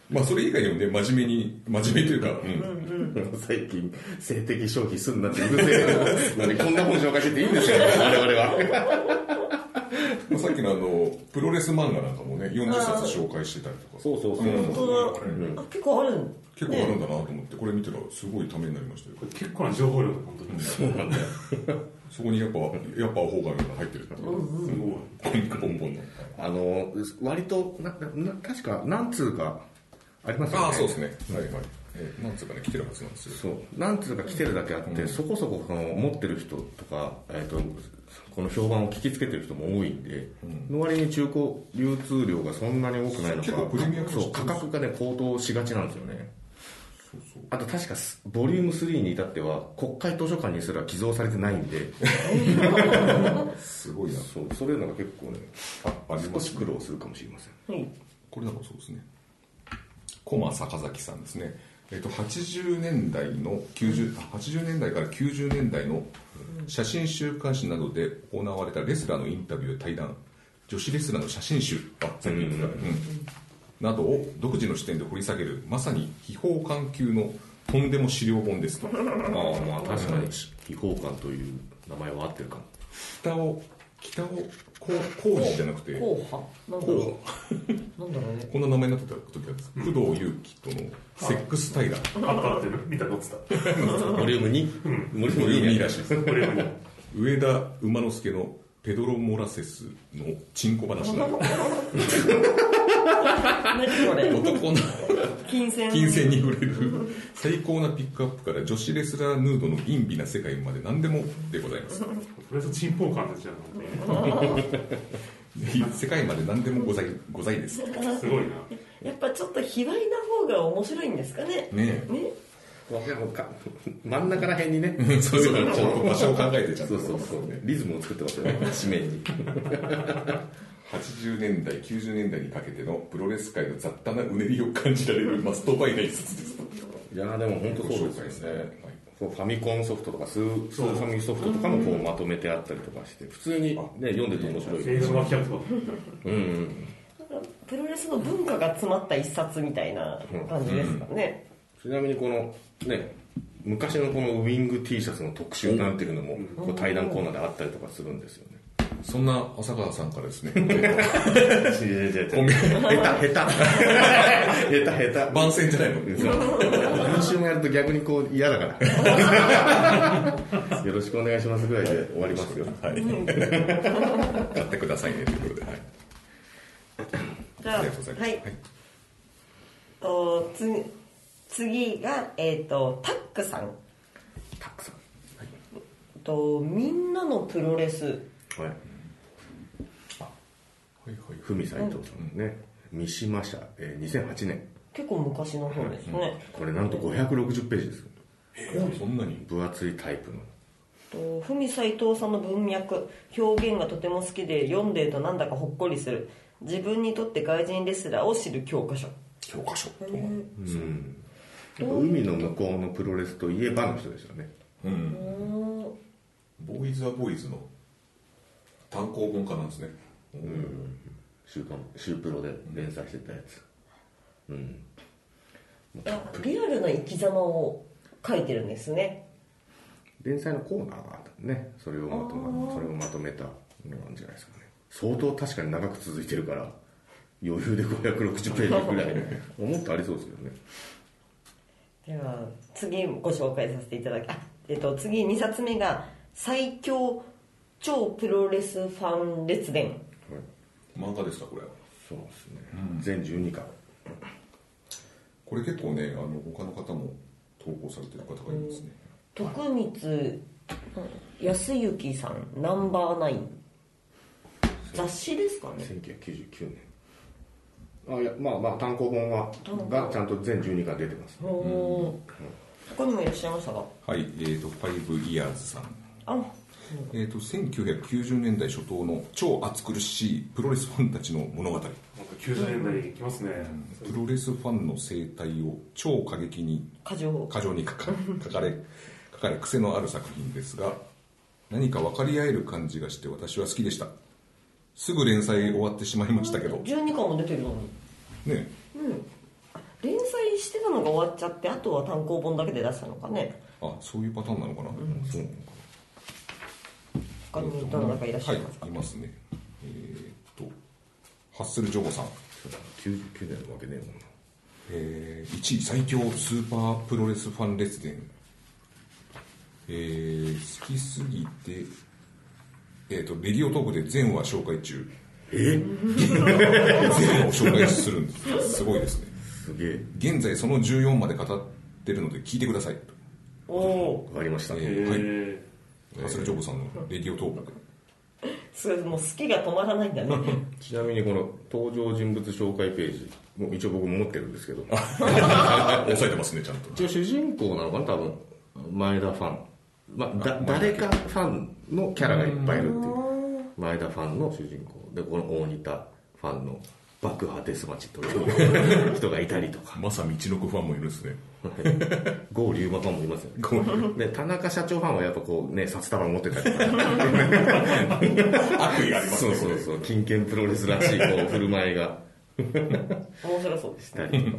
まあそれ以外にもね真面目に真面目というか、うん。最近性的消費すんなってうるせえこんな本紹介してていいんですか我々は。まあさっきのあのプロレス漫画なんかもね40冊紹介してたりとか。そうそうそう、本当だあ結構ある結構あるんだなと思ってこれ見たらすごいためになりましたよ。結構な情報量だ本当にそうなんだよそこにやっぱやっぱアホが入ってるってすごい。ポンポンのあの割となな確か何通かありますよね。ああそうですね。はいはい。えーなんつうかね来てるはずなんですよ。そう。何通か来てるだけあって、そこそこその持ってる人とか、えー、とこの評判を聞きつけてる人も多いんで、の割に中古流通量がそんなに多くないのか。そう価格がね高騰しがちなんですよね。あと確かスボリューム3に至っては国会図書館にすら寄贈されてないんで。すごいな。そうそういうのが結構ねああり少ますし苦労するかもしれません。はい。これなんかそうですね。駒坂崎さんですねえっと80年代の90あ80年代から90年代の写真週刊誌などで行われたレスラーのインタビューや対談女子レスラーの写真集あ全部言ったうん。などを独自の視点で掘り下げるまさに秘宝館級のとんでも資料本ですと。ああまあ確かに。秘宝館という名前は合ってるかも。北を北をこう工事じゃなくて。後派なんだろう。なんだろうね。こんな名前になってた時は工藤祐樹とのセックス対談あ。ったってる。見たのってた (laughs) ボリューム2、ボリュームボリューム2 2らしいですこれも上田馬之助のペドロ・モラセスのチンコ話なの (laughs) 何これ？男の金銭。金銭に触れる。最高なピックアップから女子レスラーヌードの陰微な世界まで何でもでございます。とりあえずチンポー感じゃん (laughs) 世界まで何でもございございです。ねすごいな。やっぱちょっと卑猥な方が面白いんですかね？え。ね。か真ん中ら辺にね。そうそう場所を考えてちゃんとそうそうそう。リズムを作ってますよね紙面に80年代90年代にかけてのプロレス界の雑多なうねりを感じられる must buy な一冊です。といやーでも本当そうですよね。はい。ファミコンソフトとかスースーファミソフトとかもこうまとめてあったりとかして普通に、ね、読んでて面白い。映像がキャプトうんうん。プロレスの文化が詰まった一冊みたいな感じですかね、ちなみにこのね昔のこのウィング T シャツの特集なんていうのもこう対談コーナーであったりとかするんですよねそんな浅川さんからですね。(laughs) 下手下手。下手 (laughs) 下手。番宣じゃないの。編集もやると逆にこう嫌だから。(laughs) よろしくお願いしますぐらいで終わりますよ。はい。買ってくださいね。ということで。はい。じゃあありがとうございます。はい。と次次が、えっとタックさん。たくさん。とみんなのプロレス。はいはいはい文斎藤さんね。三島社、えー、2008年。結構昔の方ですね、これなんと560ページですそんなに？分厚いタイプの。と文斎藤さんの文脈。表現がとても好きで読んでるとなんだかほっこりする。自分にとって外人レスラーを知る教科書。教科書。とうん。やっぱ海の向こうのプロレスといえばの人ですよね。うん。ボーイズ・はボーイズの単行本家なんですね週刊週プロで連載してたやつ。うん。リアルな生き様を書いてるんですね。連載のコーナーがあったね。それをまとめそれをまとめたのなんじゃないですかね。相当確かに長く続いてるから余裕で560ページぐらい (laughs) 思ってありそうですけどね。では次ご紹介させていただきあ、えっと、次2冊目が「最強超プロレスファン列伝漫画ですかこれ」そうですね、全12巻。これ結構ねあの他の方も投稿されてる方がいますね、徳光康之さんナンバーナイン。雑誌ですかね。1999年。あいやまあまあ単行本はがちゃんと全12巻出てます、おお他にもいらっしゃいましたか？はいえー、と5 years さん。あえー、と1990年代初頭の超暑苦しいプロレスファンたちの物語。なんか90年代に来ますね、プロレスファンの生態を超過激に過剰。過剰に書か (laughs) 書かれ書かれ癖のある作品ですが何か分かり合える感じがして私は好きでした。すぐ連載終わってしまいましたけど。12巻も出てるの。にね連載してたのが終わっちゃってあとは単行本だけで出したのかね。あそういうパターンなのかな、そう他にどなたかいらっしゃいますか、はいいますね。えーっとハッスルジョーさん。99年のわけねえもんな。えー1位最強スーパープロレスファン列伝。えー好きすぎてえーっとレディオトークで全話紹介中。え？全話を紹介するんです。すごいですね。すげえ。現在その14まで語ってるので聞いてください。おおわかりました、ええーはい。ーハッスルジョーさんのレディオトーク。それもう好きが止まらないんだね。(laughs) ちなみにこの登場人物紹介ページもう一応僕も持ってるんですけど。(laughs) 押さえてますねちゃんと。一応主人公なのかな多分前田ファン、まあ、だ誰かファンのキャラがいっぱいいるっていう。前田ファンの主人公。でこの大仁田ファンの爆破デスマチという人がいたりとか。まさ道のくファンもいるんですね。郷龍馬ファンもいますよね。で田中社長ファンはやっぱこうね札束持ってたりとか。(laughs) 悪意ありますね。そうそうそう。金券プロレスらしいこう振る舞いが。面白そうですしたり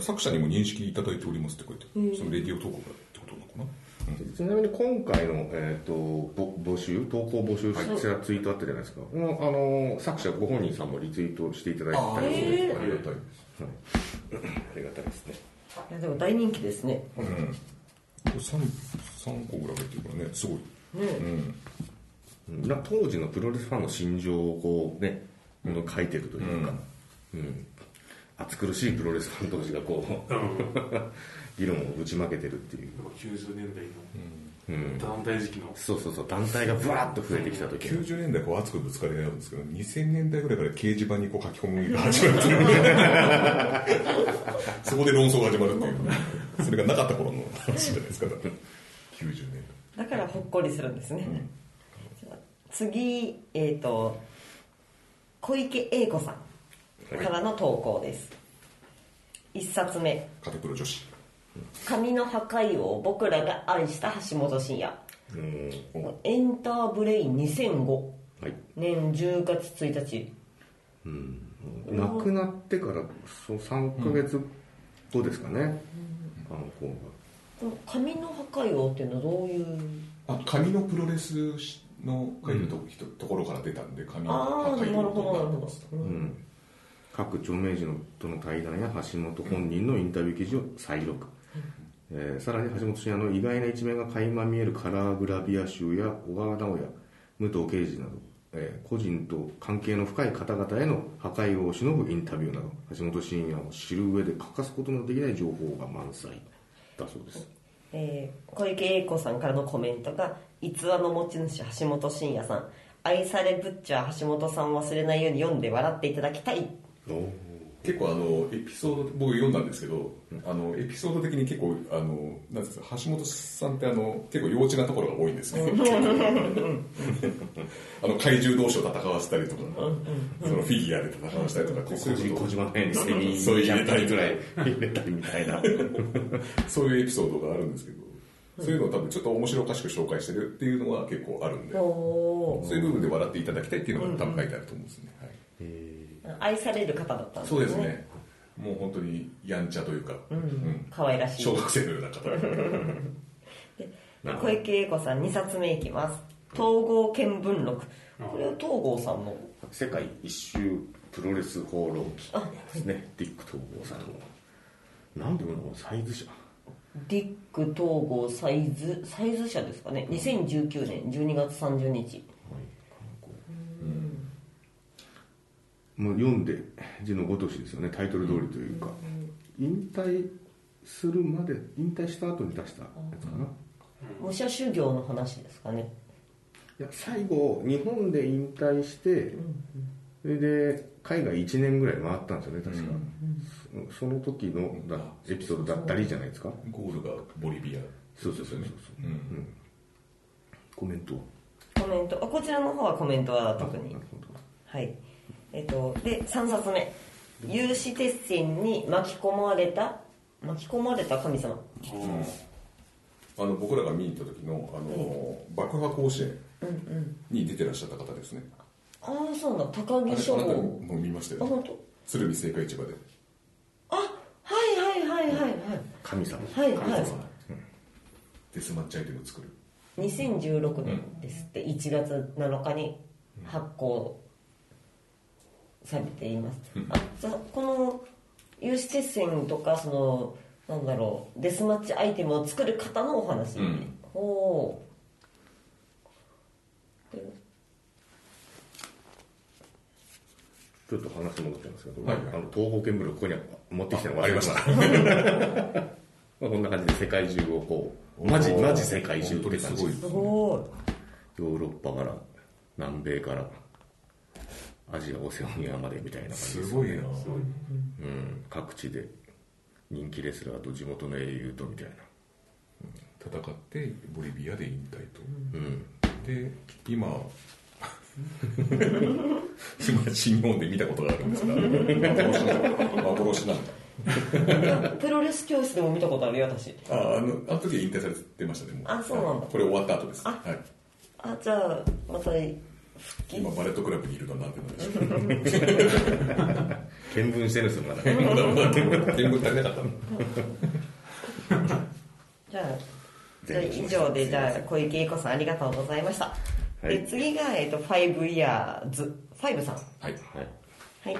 作者にも認識いただいておりますって書いてある。そのレディオトークがってことなのかなちなみに今回の、えー、とぼ募集投稿募集したツイートあったじゃないですか、このあの作者ご本人さんもリツイートしていただいてたりするんで。ありがたい。ですありがたいですね。いやでも大人気ですね。うん。これ 3, 三個ぐらい入ってるからね。すごい。ね。うん。な当時のプロレスファンの心情をこうねもの書いてるというか、うん。暑苦しいプロレスファン同士がこう。うん議論を打ち負けてるっていう、90年代うん、の団体時期の。そうそうそう団体がブワーッと増えてきた時に90年代こう熱くぶつかり合うんですけど2000年代ぐらいから掲示板にこう書き込みが始まるっていう (laughs) そこで論争が始まるっていうそれがなかった頃の話じゃないですかだって90年だからほっこりするんですね、じゃあ次えっ、と小池栄子さんからの投稿です、一冊目。代カテプロ女子「紙の破壊王僕らが愛した橋本真也」うん。エンターブレイン2005はい。年10月1日。亡くなってからそう3ヶ月後ですかね、あの子が。この紙の破壊王っていうのはどういう？あ紙のプロレスの書いてると,、ところから出たんで紙のああ破壊なるほどなるほどになってますうん、各著名人との対談や橋本本人のインタビュー記事を再録、えーさらに橋本真也の意外な一面が垣間見えるカラーグラビア集や小川直也武藤敬司など、えー個人と関係の深い方々への破壊を忍ぶインタビューなど橋本真也を知る上で欠かすことのできない情報が満載だそうです。えー小池栄子さんからのコメントが「逸話の持ち主橋本真也さん。愛されブッチャー橋本さんを忘れないように読んで笑っていただきたい結構あのエピソード僕読んだんですけど、あのエピソード的に結構あのなんですか橋本さんってあの結構幼稚なところが多いんですね。(laughs) あの怪獣同士を戦わせたりとか、そのフィギュアで戦わせたりとかそういう小島のようにセミ (laughs) そういうジャンプぐらい入れたりみたいな。(laughs) そういうエピソードがあるんですけど、そういうのを多分ちょっと面白おかしく紹介してるっていうのは結構あるんで、おそういう部分で笑っていただきたいっていうのが多分書いてあると思うんですね、はい。ー愛される方だったんですそうですね。もう本当にやんちゃというか、うん。可愛らしい。小学生のような方。(laughs) 小池栄子さん2冊目いきます。統合見聞録。これは東郷さんの世界一周プロレス放浪記ですね。ディック統合さんの。なんでのサイズ社ディック統合サイズサイズ社ですかね。2019年12月30日もう読んで字のごとしですよねタイトル通りというか、引退するまで引退した後に出したやつかな、武者修行の話ですかね。いや最後日本で引退して、それで海外1年ぐらい回ったんですよね確か、そその時のだエピソードだったりじゃないですか。ゴールがボリビア。そうそうそうそうそう、うん。コメントはコメント。あこちらの方はコメントは特に。はいえっとで3冊目。有刺鉄線に巻き込まれた巻き込まれた神様。あの僕らが見に行った時のあの、爆破甲子園に出てらっしゃった方ですね、ああそうなんだ。高木書あなた房も見ましたよあ本当？鶴見青果市場で。あはいはいはいはい神様。はいはい。はいデスマッチアイテムを作る。2016年ですって。1月7日に発行されています、あじゃあこの有刺鉄線とかそのなんだろうデスマッチアイテムを作る方のお話、うん。ほう。でちょっと話戻っちゃいますけど、はい。あの東方見聞録ここには持ってきたのがありました。(laughs) まあこんな感じで世界中をこうマジマジ世界中って感じすごい。ヨーロッパから南米からアジアオセオニアまでみたいな感じですごいなうん、各地で人気レスラーと地元の英雄とみたいな。戦ってボリビアで引退と、うん。で今 (laughs) 今新日本で見たことがあるんですが。幻なんだ。幻なんだ。いやプロレス教室でも見たことあるよ私。ああのあの時は引退されてましたねも。あそうなんだ。これ終わった後です。あはい。あじゃあまた今バレットクラブにいるのはなんてなんでしょう見聞してるんです (laughs) 見聞足りなかったの。じゃあじゃあ以上でじゃあ小池栄子さんありがとうございました、はい。で次が、えっと、5イヤーズ5さん。はい。はい。はい。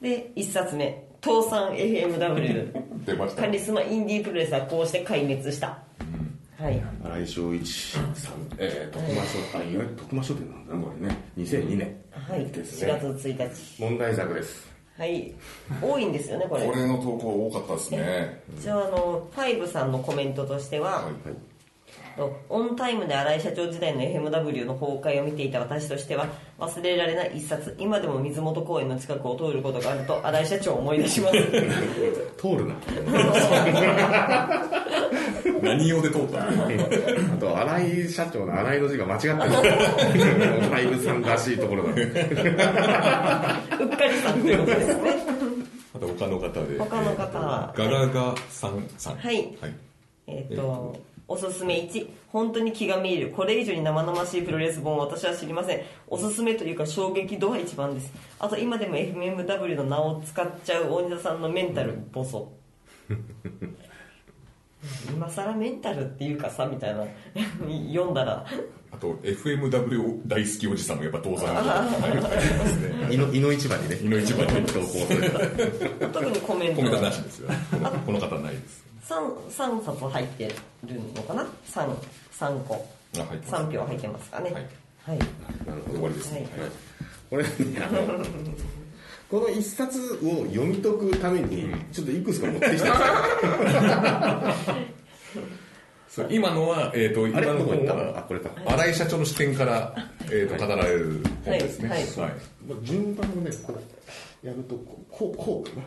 で1冊目。倒産 FMW 出ました。カリスマインディープロレスはこうして壊滅した、はい。新井翔一さん、えー、徳間書あいわゆる徳間書店なんだなこれね。2002年はい。です4月ね1日。問題作です。はい。多いんですよねこれ。これの投稿多かったですね。じゃああの5さんのコメントとしては、はいはい。オンタイムで新井社長時代の FMW の崩壊を見ていた私としては忘れられない一冊今でも水元公園の近くを通ることがあると新井社長を思い出します。(laughs) 通るな (laughs) 何用で通ったの？あと新井社長の新井の字が間違ってる。ファイブさんらしいところだね。うっかりさんということですね。あと他の方で。他の方はガガガさんさん。はい。はい。えっ、とおすすめ1本当に気が見える。これ以上に生々しいプロレス本を私は知りません。おすすめというか衝撃度は一番です。あと今でも FMW の名を使っちゃう大仁田さんのメンタルボソ今更メンタルっていうかさみたいな読んだら。あと FMW 大好きおじさんもやっぱ倒産はいますね井の井の一番にね。井の一番に投稿された。特にコメントコメントはなしですよ。このこの方ないです。3, 3冊入ってるのかな？3, 3個。あ入ってます。3票入ってますかね。はい。はい、なるほど。終わりですね。はい。これねあのこの一冊を読み解くためにちょっといくつか持ってきた。んですよそう今のは、えー、と今あれ？の本どこ行ったあはこれか新井社長の視点から、えー、と語られる本ですね。はい。はい。まあ順番をねこうやるとこうこうこうか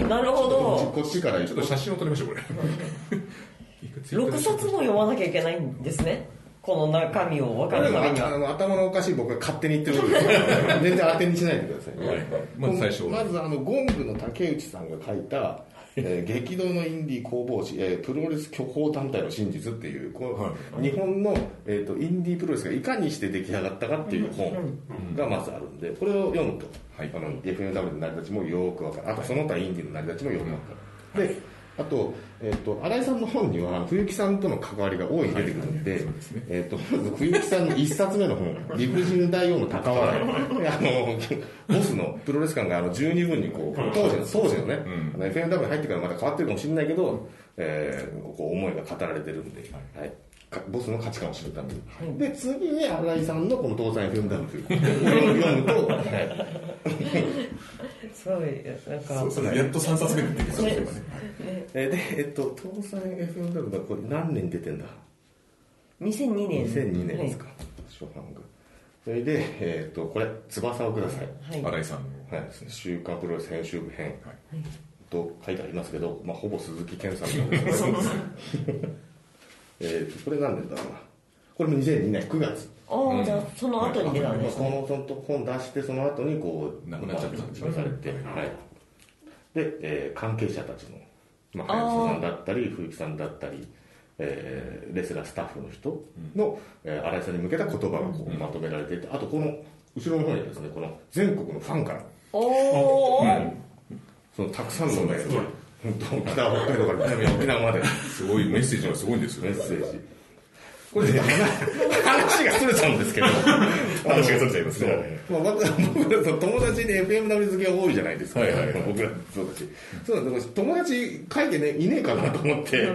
な。(laughs) なるほど。こっちからちょっと写真を撮りましょうこれ。(laughs) 6冊も読まなきゃいけないんですねこの中身を分かるためにあはの頭のおかしい僕が勝手に言ってることです全然当てにしないでくださいね、はい。まず最初まずあのゴングの竹内さんが書いた「えー激動のインディー攻防史、えープロレス巨峰団体の真実」っていうこう、は日本の、えー、とインディープロレスがいかにして出来上がったかっていう本がまずあるんでこれを読むと、はい。あの FNW の成り立ちもよく分かる。あとその他インディーの成り立ちもよく分かる、であと,、えー、と新井さんの本には冬木さんとの関わりが大いに出てくるんで、はいそうですね。えー、とまず冬木さんの一冊目の本「(laughs) 理不尽大王の高笑い」あのボスのプロレス感があの十二分にこう当時の当時のね、ん。あの FNW に入ってからまた変わってるかもしれないけど、えーこう思いが語られてるんで、はい。かボスの価値観を知るために、はい。で次に新井さんのこの倒産 FMW を (laughs) 読むと、はいすごいなんか。そうそれやっと3冊目に出てきたんですよね。えーで、えっと、倒産 FMW がこれ何年出てんだ？2002年。2002年ですか、初版が。それで、えっとこれ「翼をください」はい、はい新井さんの。はい。ですね、週刊プロレス編集部編。はい。と書いてありますけど、まあ、ほぼ鈴木健さん (laughs) なんです。けどえーとこれ何年だろうな。これも2002年9月。ああ、じゃあその後に出たんまあですね、このその本出してその後にこう亡くなっちゃったんですね。まあされて、はい、で、えー関係者たちの、まあ、さんだったり冬木さんだったり、えーレスラースタッフの人の、えー新井さんに向けた言葉がこうまとめられていてあとこの後ろの方にはですねこの全国のファンから。おお、そのたくさんのね本当北北海道から南沖縄まで。すごいメッセージがすごいんですよメッセージこれね話がそれちゃうんですけど。(laughs) 話がそれちゃいますね。まあ、僕ら友達で FMW 好きが多いじゃないですか、はいはいはい。僕らそうだし。そうだ友達書いてねいねえかなと思って。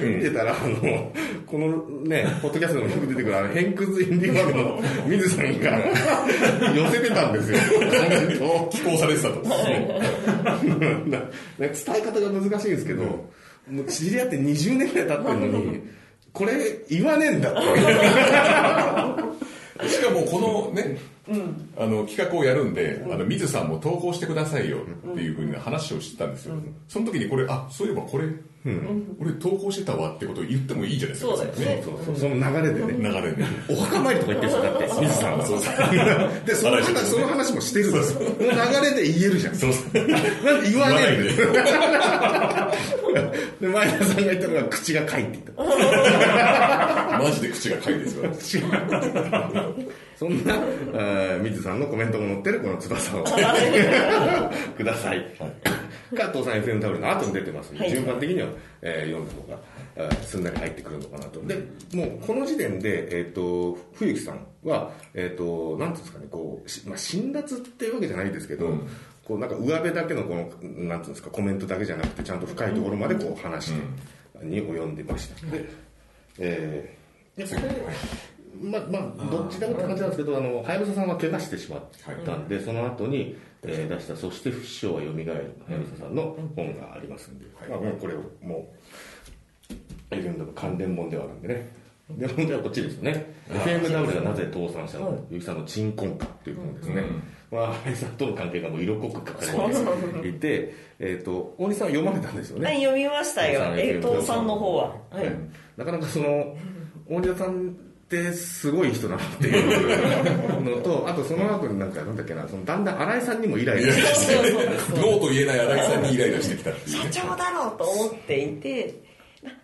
見てたらあのこのねポッドキャストでもよく出てくるあの偏屈インディーバグの水さんが寄せてたんですよ。寄稿されてたと。(laughs) 伝え方が難しいんですけど、もう知り合って20年ぐらい経ってるのにこれ言わねえんだって。(laughs) しかもこのね、あの企画をやるんで、あの水さんも投稿してくださいよっていうふうな話をしてたんですよ、その時にこれあそういえばこれ、俺投稿してたわってことを言ってもいいじゃないですか。そうだよね。そうそうその流れでね。流れで。お墓参りとか言ってるんですよだって。水さんはそうそう。でその話その話もしてるんですよその流れで言えるじゃん。そうそう。なんで言わねえで。前田さんが言ったのが口がかいって言った。マジで口がかいですよ。そんな、えー水さんのコメントも載ってるこの翼を。(laughs) ください。か、父さん FMW の後に出てますんで、はい。順番的には、えー読んだ方が、えーすんなり入ってくるのかなと。で、もうこの時点で、えっ、と、冬木さんは、えっ、と、なんていうんですかね、こう、しまあ、辛辣っていうわけじゃないですけど、こうなんか上辺だけのこの、なんていうんですか、コメントだけじゃなくて、ちゃんと深いところまでこう話して、に及んでました。で、えーでこれまあまあ、どっちでもって感じなんですけど、あの、はやぶささんは怪我してしまったんで、その後に、えー出した、そして不死鳥は蘇る、はやぶささんの本がありますんで、まあ、もうこれを、もう、FMW の関連本ではあるんでね。で、問題はこっちですよね。FMW がなぜ倒産したのか、ゆきさんの鎮魂歌という本ですね。まあ、林さんとの関係がもう色濃く書かれていて、えっと、大西さんは読まれたんですよね。はい、読みましたよ。えー、さんの方は。はい。なかなかその大西さんってすごい人だなっていうのと (laughs) あとその後になんかなんだっけなそのだんだん新井さんにもイライラしてそうそうそう。ノーと言えない新井さんにイライラしてきた社ね長だろうと思っていて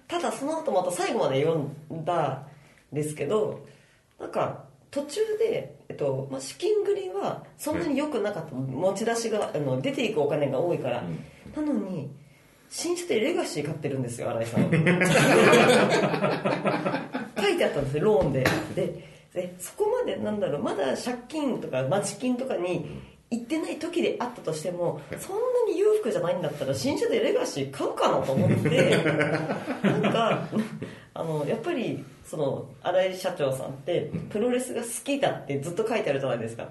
ただその後また最後まで読んだんですけどなんか途中で、えっとまあ、資金繰りはそんなに良くなかった、持ち出しがあの出ていくお金が多いから、なのに新種でレガシー買ってるんですよ新井さん。(laughs) 書いてあったんですよローンで。ででそこまでなんだろうまだ借金とか町金とかに行ってない時であったとしてもそんなに裕福じゃないんだったら新車でレガシー買うかなと思って。(laughs) なんかあのやっぱりその新井社長さんってプロレスが好きだってずっと書いてあるじゃないですか、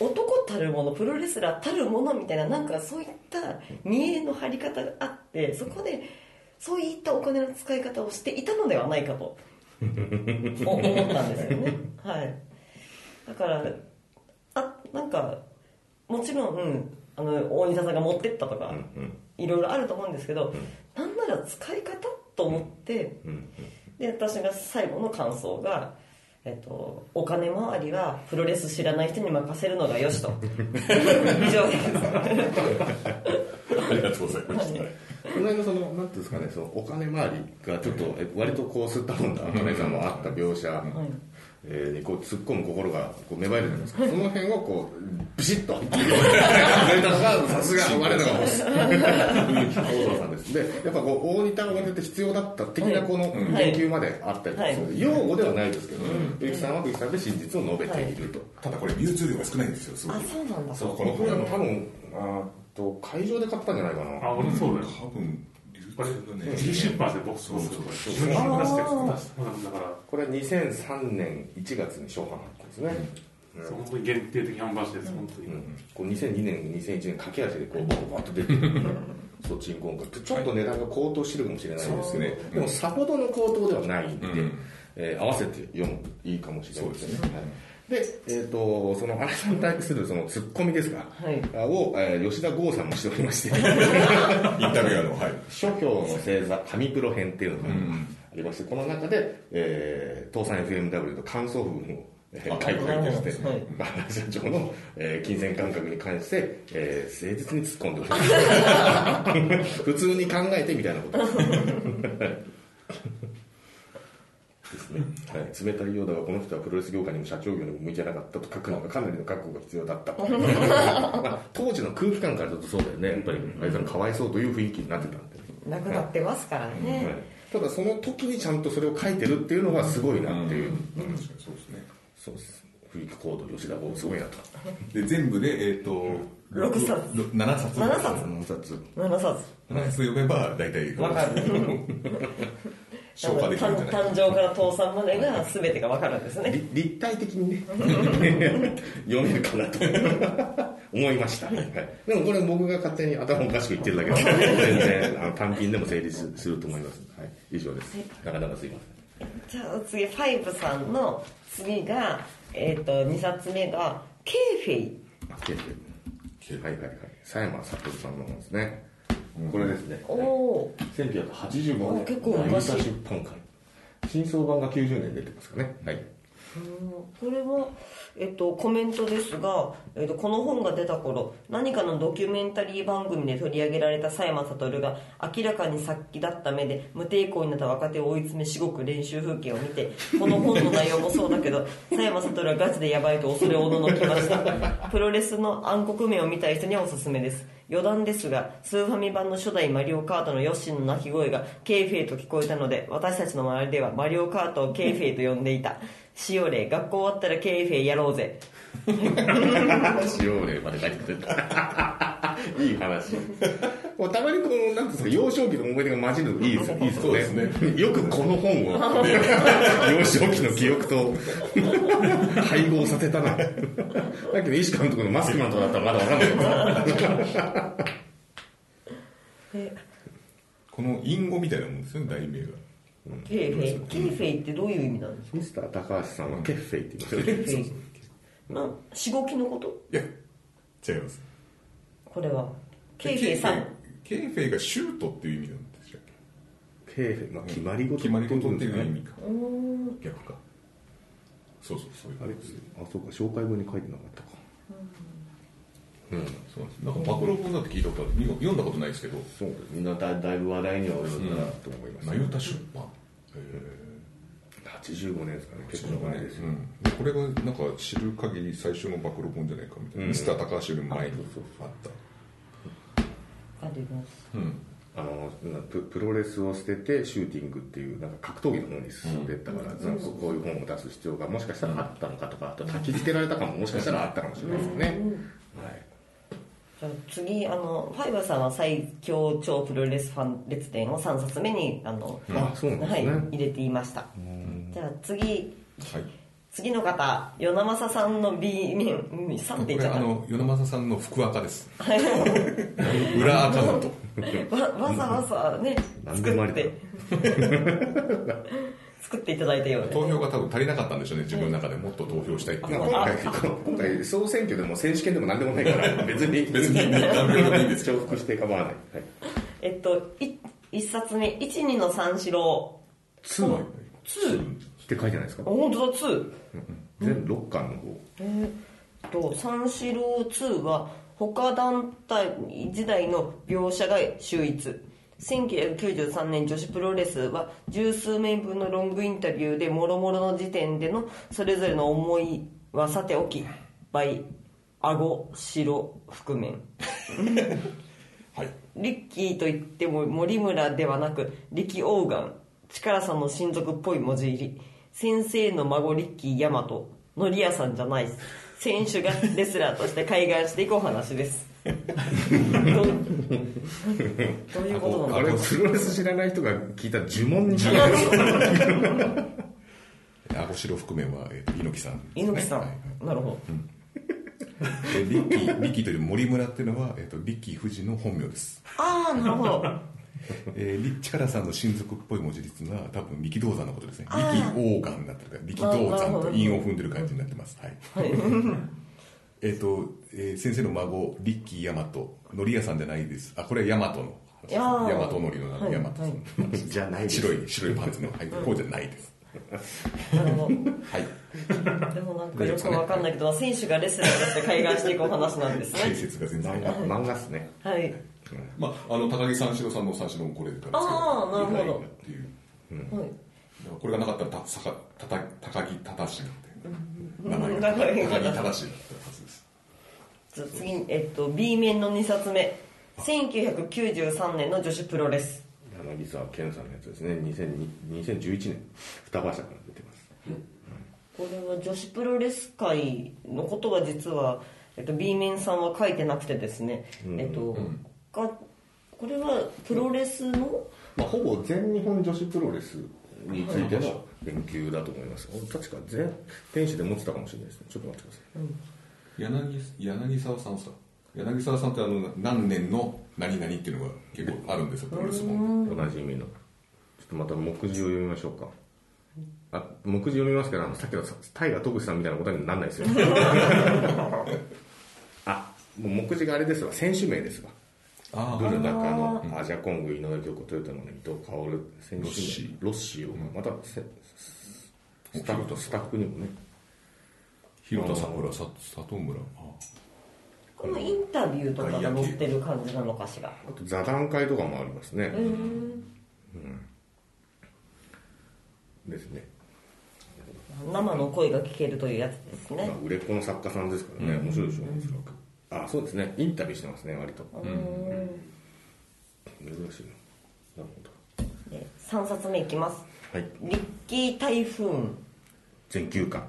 男たるものプロレスラーたるものみたいななんかそういった見栄の張り方があってそこでそういったお金の使い方をしていたのではないかとお思ったんですよね。はい。だからあなんかもちろん、うん、あの大西さんが持ってったとか、いろいろあると思うんですけど、なんなら使い方と思って、で私が最後の感想がえっと、お金回りはプロレス知らない人に任せるのがよしと。(laughs) 以上です。ありがとうございましたこの間そのなんていうんですかねそのお金回りがちょっとえ割とこう吸ったもんだ金井さんもあった描写、えーにこう突っ込む心がこう芽生えるじゃないです。かその辺をこうビシッと。言れたのがさすが我らがボス大沢さんです。でやっぱこう大仁田が割と必要だった的なこの言及まであったりとかする、用語ではないですけど結城さんは結城さんで真実を述べていると、ただこれ流通量が少ないんですよすごあくそうなんだ。そうこのこれは多分あーと会場で買ったんじゃないかな。あ俺そうだよ。多分流これそうだね自費出版してボックスボスそうそう自分で出したやつ出しただからこれは2003年1月に初版発行ですね、そう本当に限定的販売してです本当に、うん。こう2002年2001年駆け足でこうボコボコっと出てくるそう鎮魂歌ちょっと値段が高騰してるかもしれないですけど、そうですねでもさほどの高騰ではないんで、うん。えー合わせて読むといいかもしれないですね。そうはいで、えー、とその荒井さんに対するそのツッコミですか、はい。あを、えー吉田剛さんもしておりまして。(laughs) インタビュアーのはい。書評の星座神プロ編っていうのがうんありまして、この中で、えー、東産 FMW の感想文を、え書いておりまして、はいまあ社長の、えー金銭感覚に関して、えー誠実に突っ込んでおります。(laughs) 普通に考えてみたいなこと。ですね。はい、冷たいようだが、この人はプロレス業界にも社長業にも向いてなかったと書くのがかなりの覚悟が必要だった。と。(laughs) まあ、当時の空気感からするとそうだよね。やっぱり、あいつらかわいそうという雰囲気になってたんで。なくなってますからね、はい。ただその時にちゃんとそれを書いてるっていうのがすごいなっていう、うん確かにそうですね。そうですフリークコード吉田剛すごいなと。で全部でえっ、と六冊。ろ7冊。7冊。7冊。7冊。7冊読めば大体わかる (laughs) 消化できるんじゃない？誕生から倒産までが全てがわかるんですね。り立体的にね。(laughs) 読めるかなと思いました、はい、でもこれ僕が勝手に頭おかしく言ってるだけなので。全然あの単品でも成立すると思います、はい、以上です。なかなかすいません。じゃあ次ファイブさんの次が、えっと2冊目がケーフェイ。あケーキはいはいはい。佐山悟さんの本ですね、これですね。おお1985年。お結構昔。出版会新装版が90年出てますかね。はい。これは、えっと、コメントですが、えっと、この本が出た頃何かのドキュメンタリー番組で取り上げられた佐山聡が明らかに殺気だった目で無抵抗になった若手を追い詰めしごく練習風景を見てこの本の内容もそうだけど (laughs) 佐山聡はガチでヤバいと恐れおののきました。プロレスの暗黒面を見たい人にはおすすめです余談ですがスーファミ版の初代マリオカートのヨッシーの鳴き声がケイフェイと聞こえたので私たちの周りではマリオカートをケイフェイと呼んでいた。しおれ学校終わったらケイフェイやろうぜ。使用例まで書いてくれた。いい話。たまにこのなんていうんですか幼少期の思い出が混じるのいいです。よいいですよね。よくこの本を。(laughs) 幼少期の記憶と。(laughs) 配合させたな。だけど石監督のマスクマンとかだったらまだわかんないけど。え。この隠語みたいなもんですよね題名が。ケーフェイ。ケーフェイってどういう意味なんですか？ミスター高橋さんはケッフェイって言いますよね。ケーフェイ。なしごきのこと？いや違いますこれは。ケーフェイさん。ケーフェイがシュートっていう意味なんでしたっケーフェイ、まあ、決まり事け決まり事っていう意ね味か。逆か。そうそうそういうあれ？あそうか。紹介文に書いてなかったか。うん。そうなんです。なんか暴露本だって聞いたことある。読んだことないですけど。そうです。みんなだだいぶ話題には及んだなと思います、マヨタ出版85年ですかね結構長いですよ、うん、でこれがなんか知る限り最初の暴露本じゃないかみたいな、うん。ミスター高橋より前に。あった。あります。うん。あのなププロレスを捨ててシューティングっていうなんか格闘技の方に進んでったから、なんかこういう本を出す必要がもしかしたらあったのかとかあと焚き付けられたかももしかしたらあったかもしれないですよね、はい。じゃあ次あのファイバーさんは最強超プロレスファン列伝を3冊目にあの、あそうなんですね、はい、入れていましたじゃあ次。はい。次の方与那政さんの B 面。うん3って言っちゃあの与那政さんの福赤です。(laughs) 裏アカウントわわざわざね作って。作っていただいたようで。投票が多分足りなかったんでしょうね自分の中で。もっと投票したいっていうの今が回今回総選挙でも選手権でも何でもないから (laughs) 別に別に何票でもいいんですよ重複して構わない、(laughs) はい、えっとい一冊目。12の三四郎。2は2って書いてないですか？あ本当だ2全6巻の方。えーっと三四郎2は他団体時代の描写が秀逸。1993年女子プロレスは十数名分のロングインタビューでもろもろの時点でのそれぞれの思いはさておき倍顎白覆面。(laughs) はい。リッキーといっても森村ではなく力オーガン力さんの親族っぽい文字入り。先生の孫リッキーヤマトのりやさんじゃない選手がレスラーとして開眼していくお話です。どう (laughs) いうことなあれのプロレス知らない人が聞いた呪文じゃないですか。あごしろ覆面は、えーと猪木さんね、猪木さん、はい。なるほど。でリッキーリッキーという森村っていうのは、えー、とリッキー富士の本名です、ああなるほどえーリッチカラさんの親族っぽい文字列は多分力道山のことですね。力王冠になってるから力道山と韻を踏んでる感じになってます。はい。はい。(laughs) えっ、と、えー先生の孫リッキー大和のり屋さんじゃないです。あこれは大和の大和のりのはい。大和さん、はいじゃないです。白い白いパンツの、はい、こうじゃないですなるほど。はい。でもなんかよくわかんないけど、選手がレスラーとして開眼していくお話なんです解ね。説が全然漫画漫画っすね。はい。まああの高木三四郎さんの三四郎もこれからですけどあーなるほど。っていう。これがなかったらたさかたた高木正しって名前うんが。高木だったはずです。次に、えっと、B 面の2冊目。1993年の女子プロレス。柳沢健さんのやつですね。2002 2011年。双葉社から出てます。これは女子プロレス界のことが実は、えっと、B 面さんは書いてなくてですね。えっと、がこれはプロレスの、まあ、ほぼ全日本女子プロレスについての研究だと思います。確か全天使で持ってたかもしれないですね。ちょっと待ってください。柳柳沢さんさ柳沢さんってあの何年の？何々っていうのが結構あるんですよプロレス本おなじみの。ちょっとまた目次を読みましょうか。あ目次読みますけどあのさっきの大河徳さんみたいなことにならないですよ。(laughs) あもう目次があれですわ。選手名ですわ。あブル中野アジャコング井上京子トヨタの伊藤薫選手名。ロッシー。ロッシーをまたせスタッフスタッフにもね。広田桜さ佐藤村。あこのインタビューとかが載ってる感じなのかしら？あと座談会とかもありますね、ですね、生の声が聞けるというやつですね。まあ、。売れっ子の作家さんですからね、面白いでしょうおそらく。あそうですね。インタビューしてますね割と、珍しいな。なるほで3冊目いきます。どはい。リッキー台風。全9巻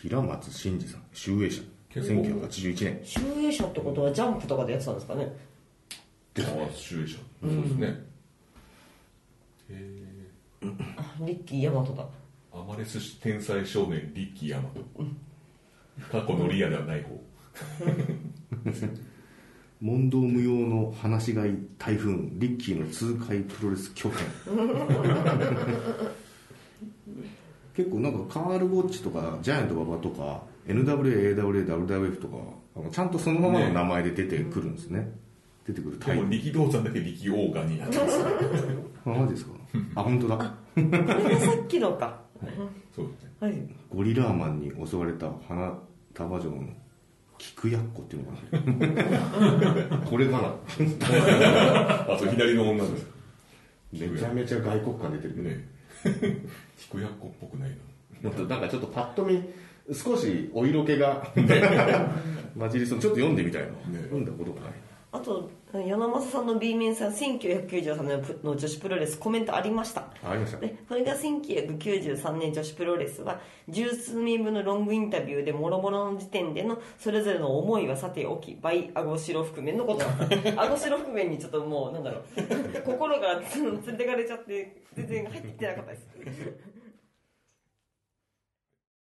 平松真二さん集英社1981年。集英社ってことはジャンプとかでやってたんですかね。ああ集英社そうですね。えあリッキーヤマトだ。ーアマレス天才少年リッキーヤマト。過去のリアではない方。問答無用の放し飼い台風リッキーの痛快プロレス拠点 (laughs) 結構なんかカール・ウォッチとかジャイアント馬場とか NWA、AWA、WWF とかあのちゃんとそのままの名前で出てくるんですね。出てくるでタイプ。も力道山だけ力王冠になってますあマジですか？(laughs) あ本当だ。これがさっきのか。そうですね。はい。ゴリラーマンに襲われた花束城の菊やっこっていうのかな。(laughs) これかな (laughs) あと左の女ですめちゃめちゃ外国感出てるねね。菊やっこっぽくないな。もっとなんかちょっとパッと見少しお色気が。混じりそう (laughs) ちょっと読んでみたいな、読んだことがないあと柳正さんの B 面さん1993年の女子プロレスコメントありました。あありました。でこれが1993年女子プロレスは十数人分のロングインタビューでもろもろの時点でのそれぞれの思いはさておきバイアゴシロ覆面のこと。だったアゴシロ覆面にちょっともうなんだろう心が連れてかれちゃって全然入ってきてなかったです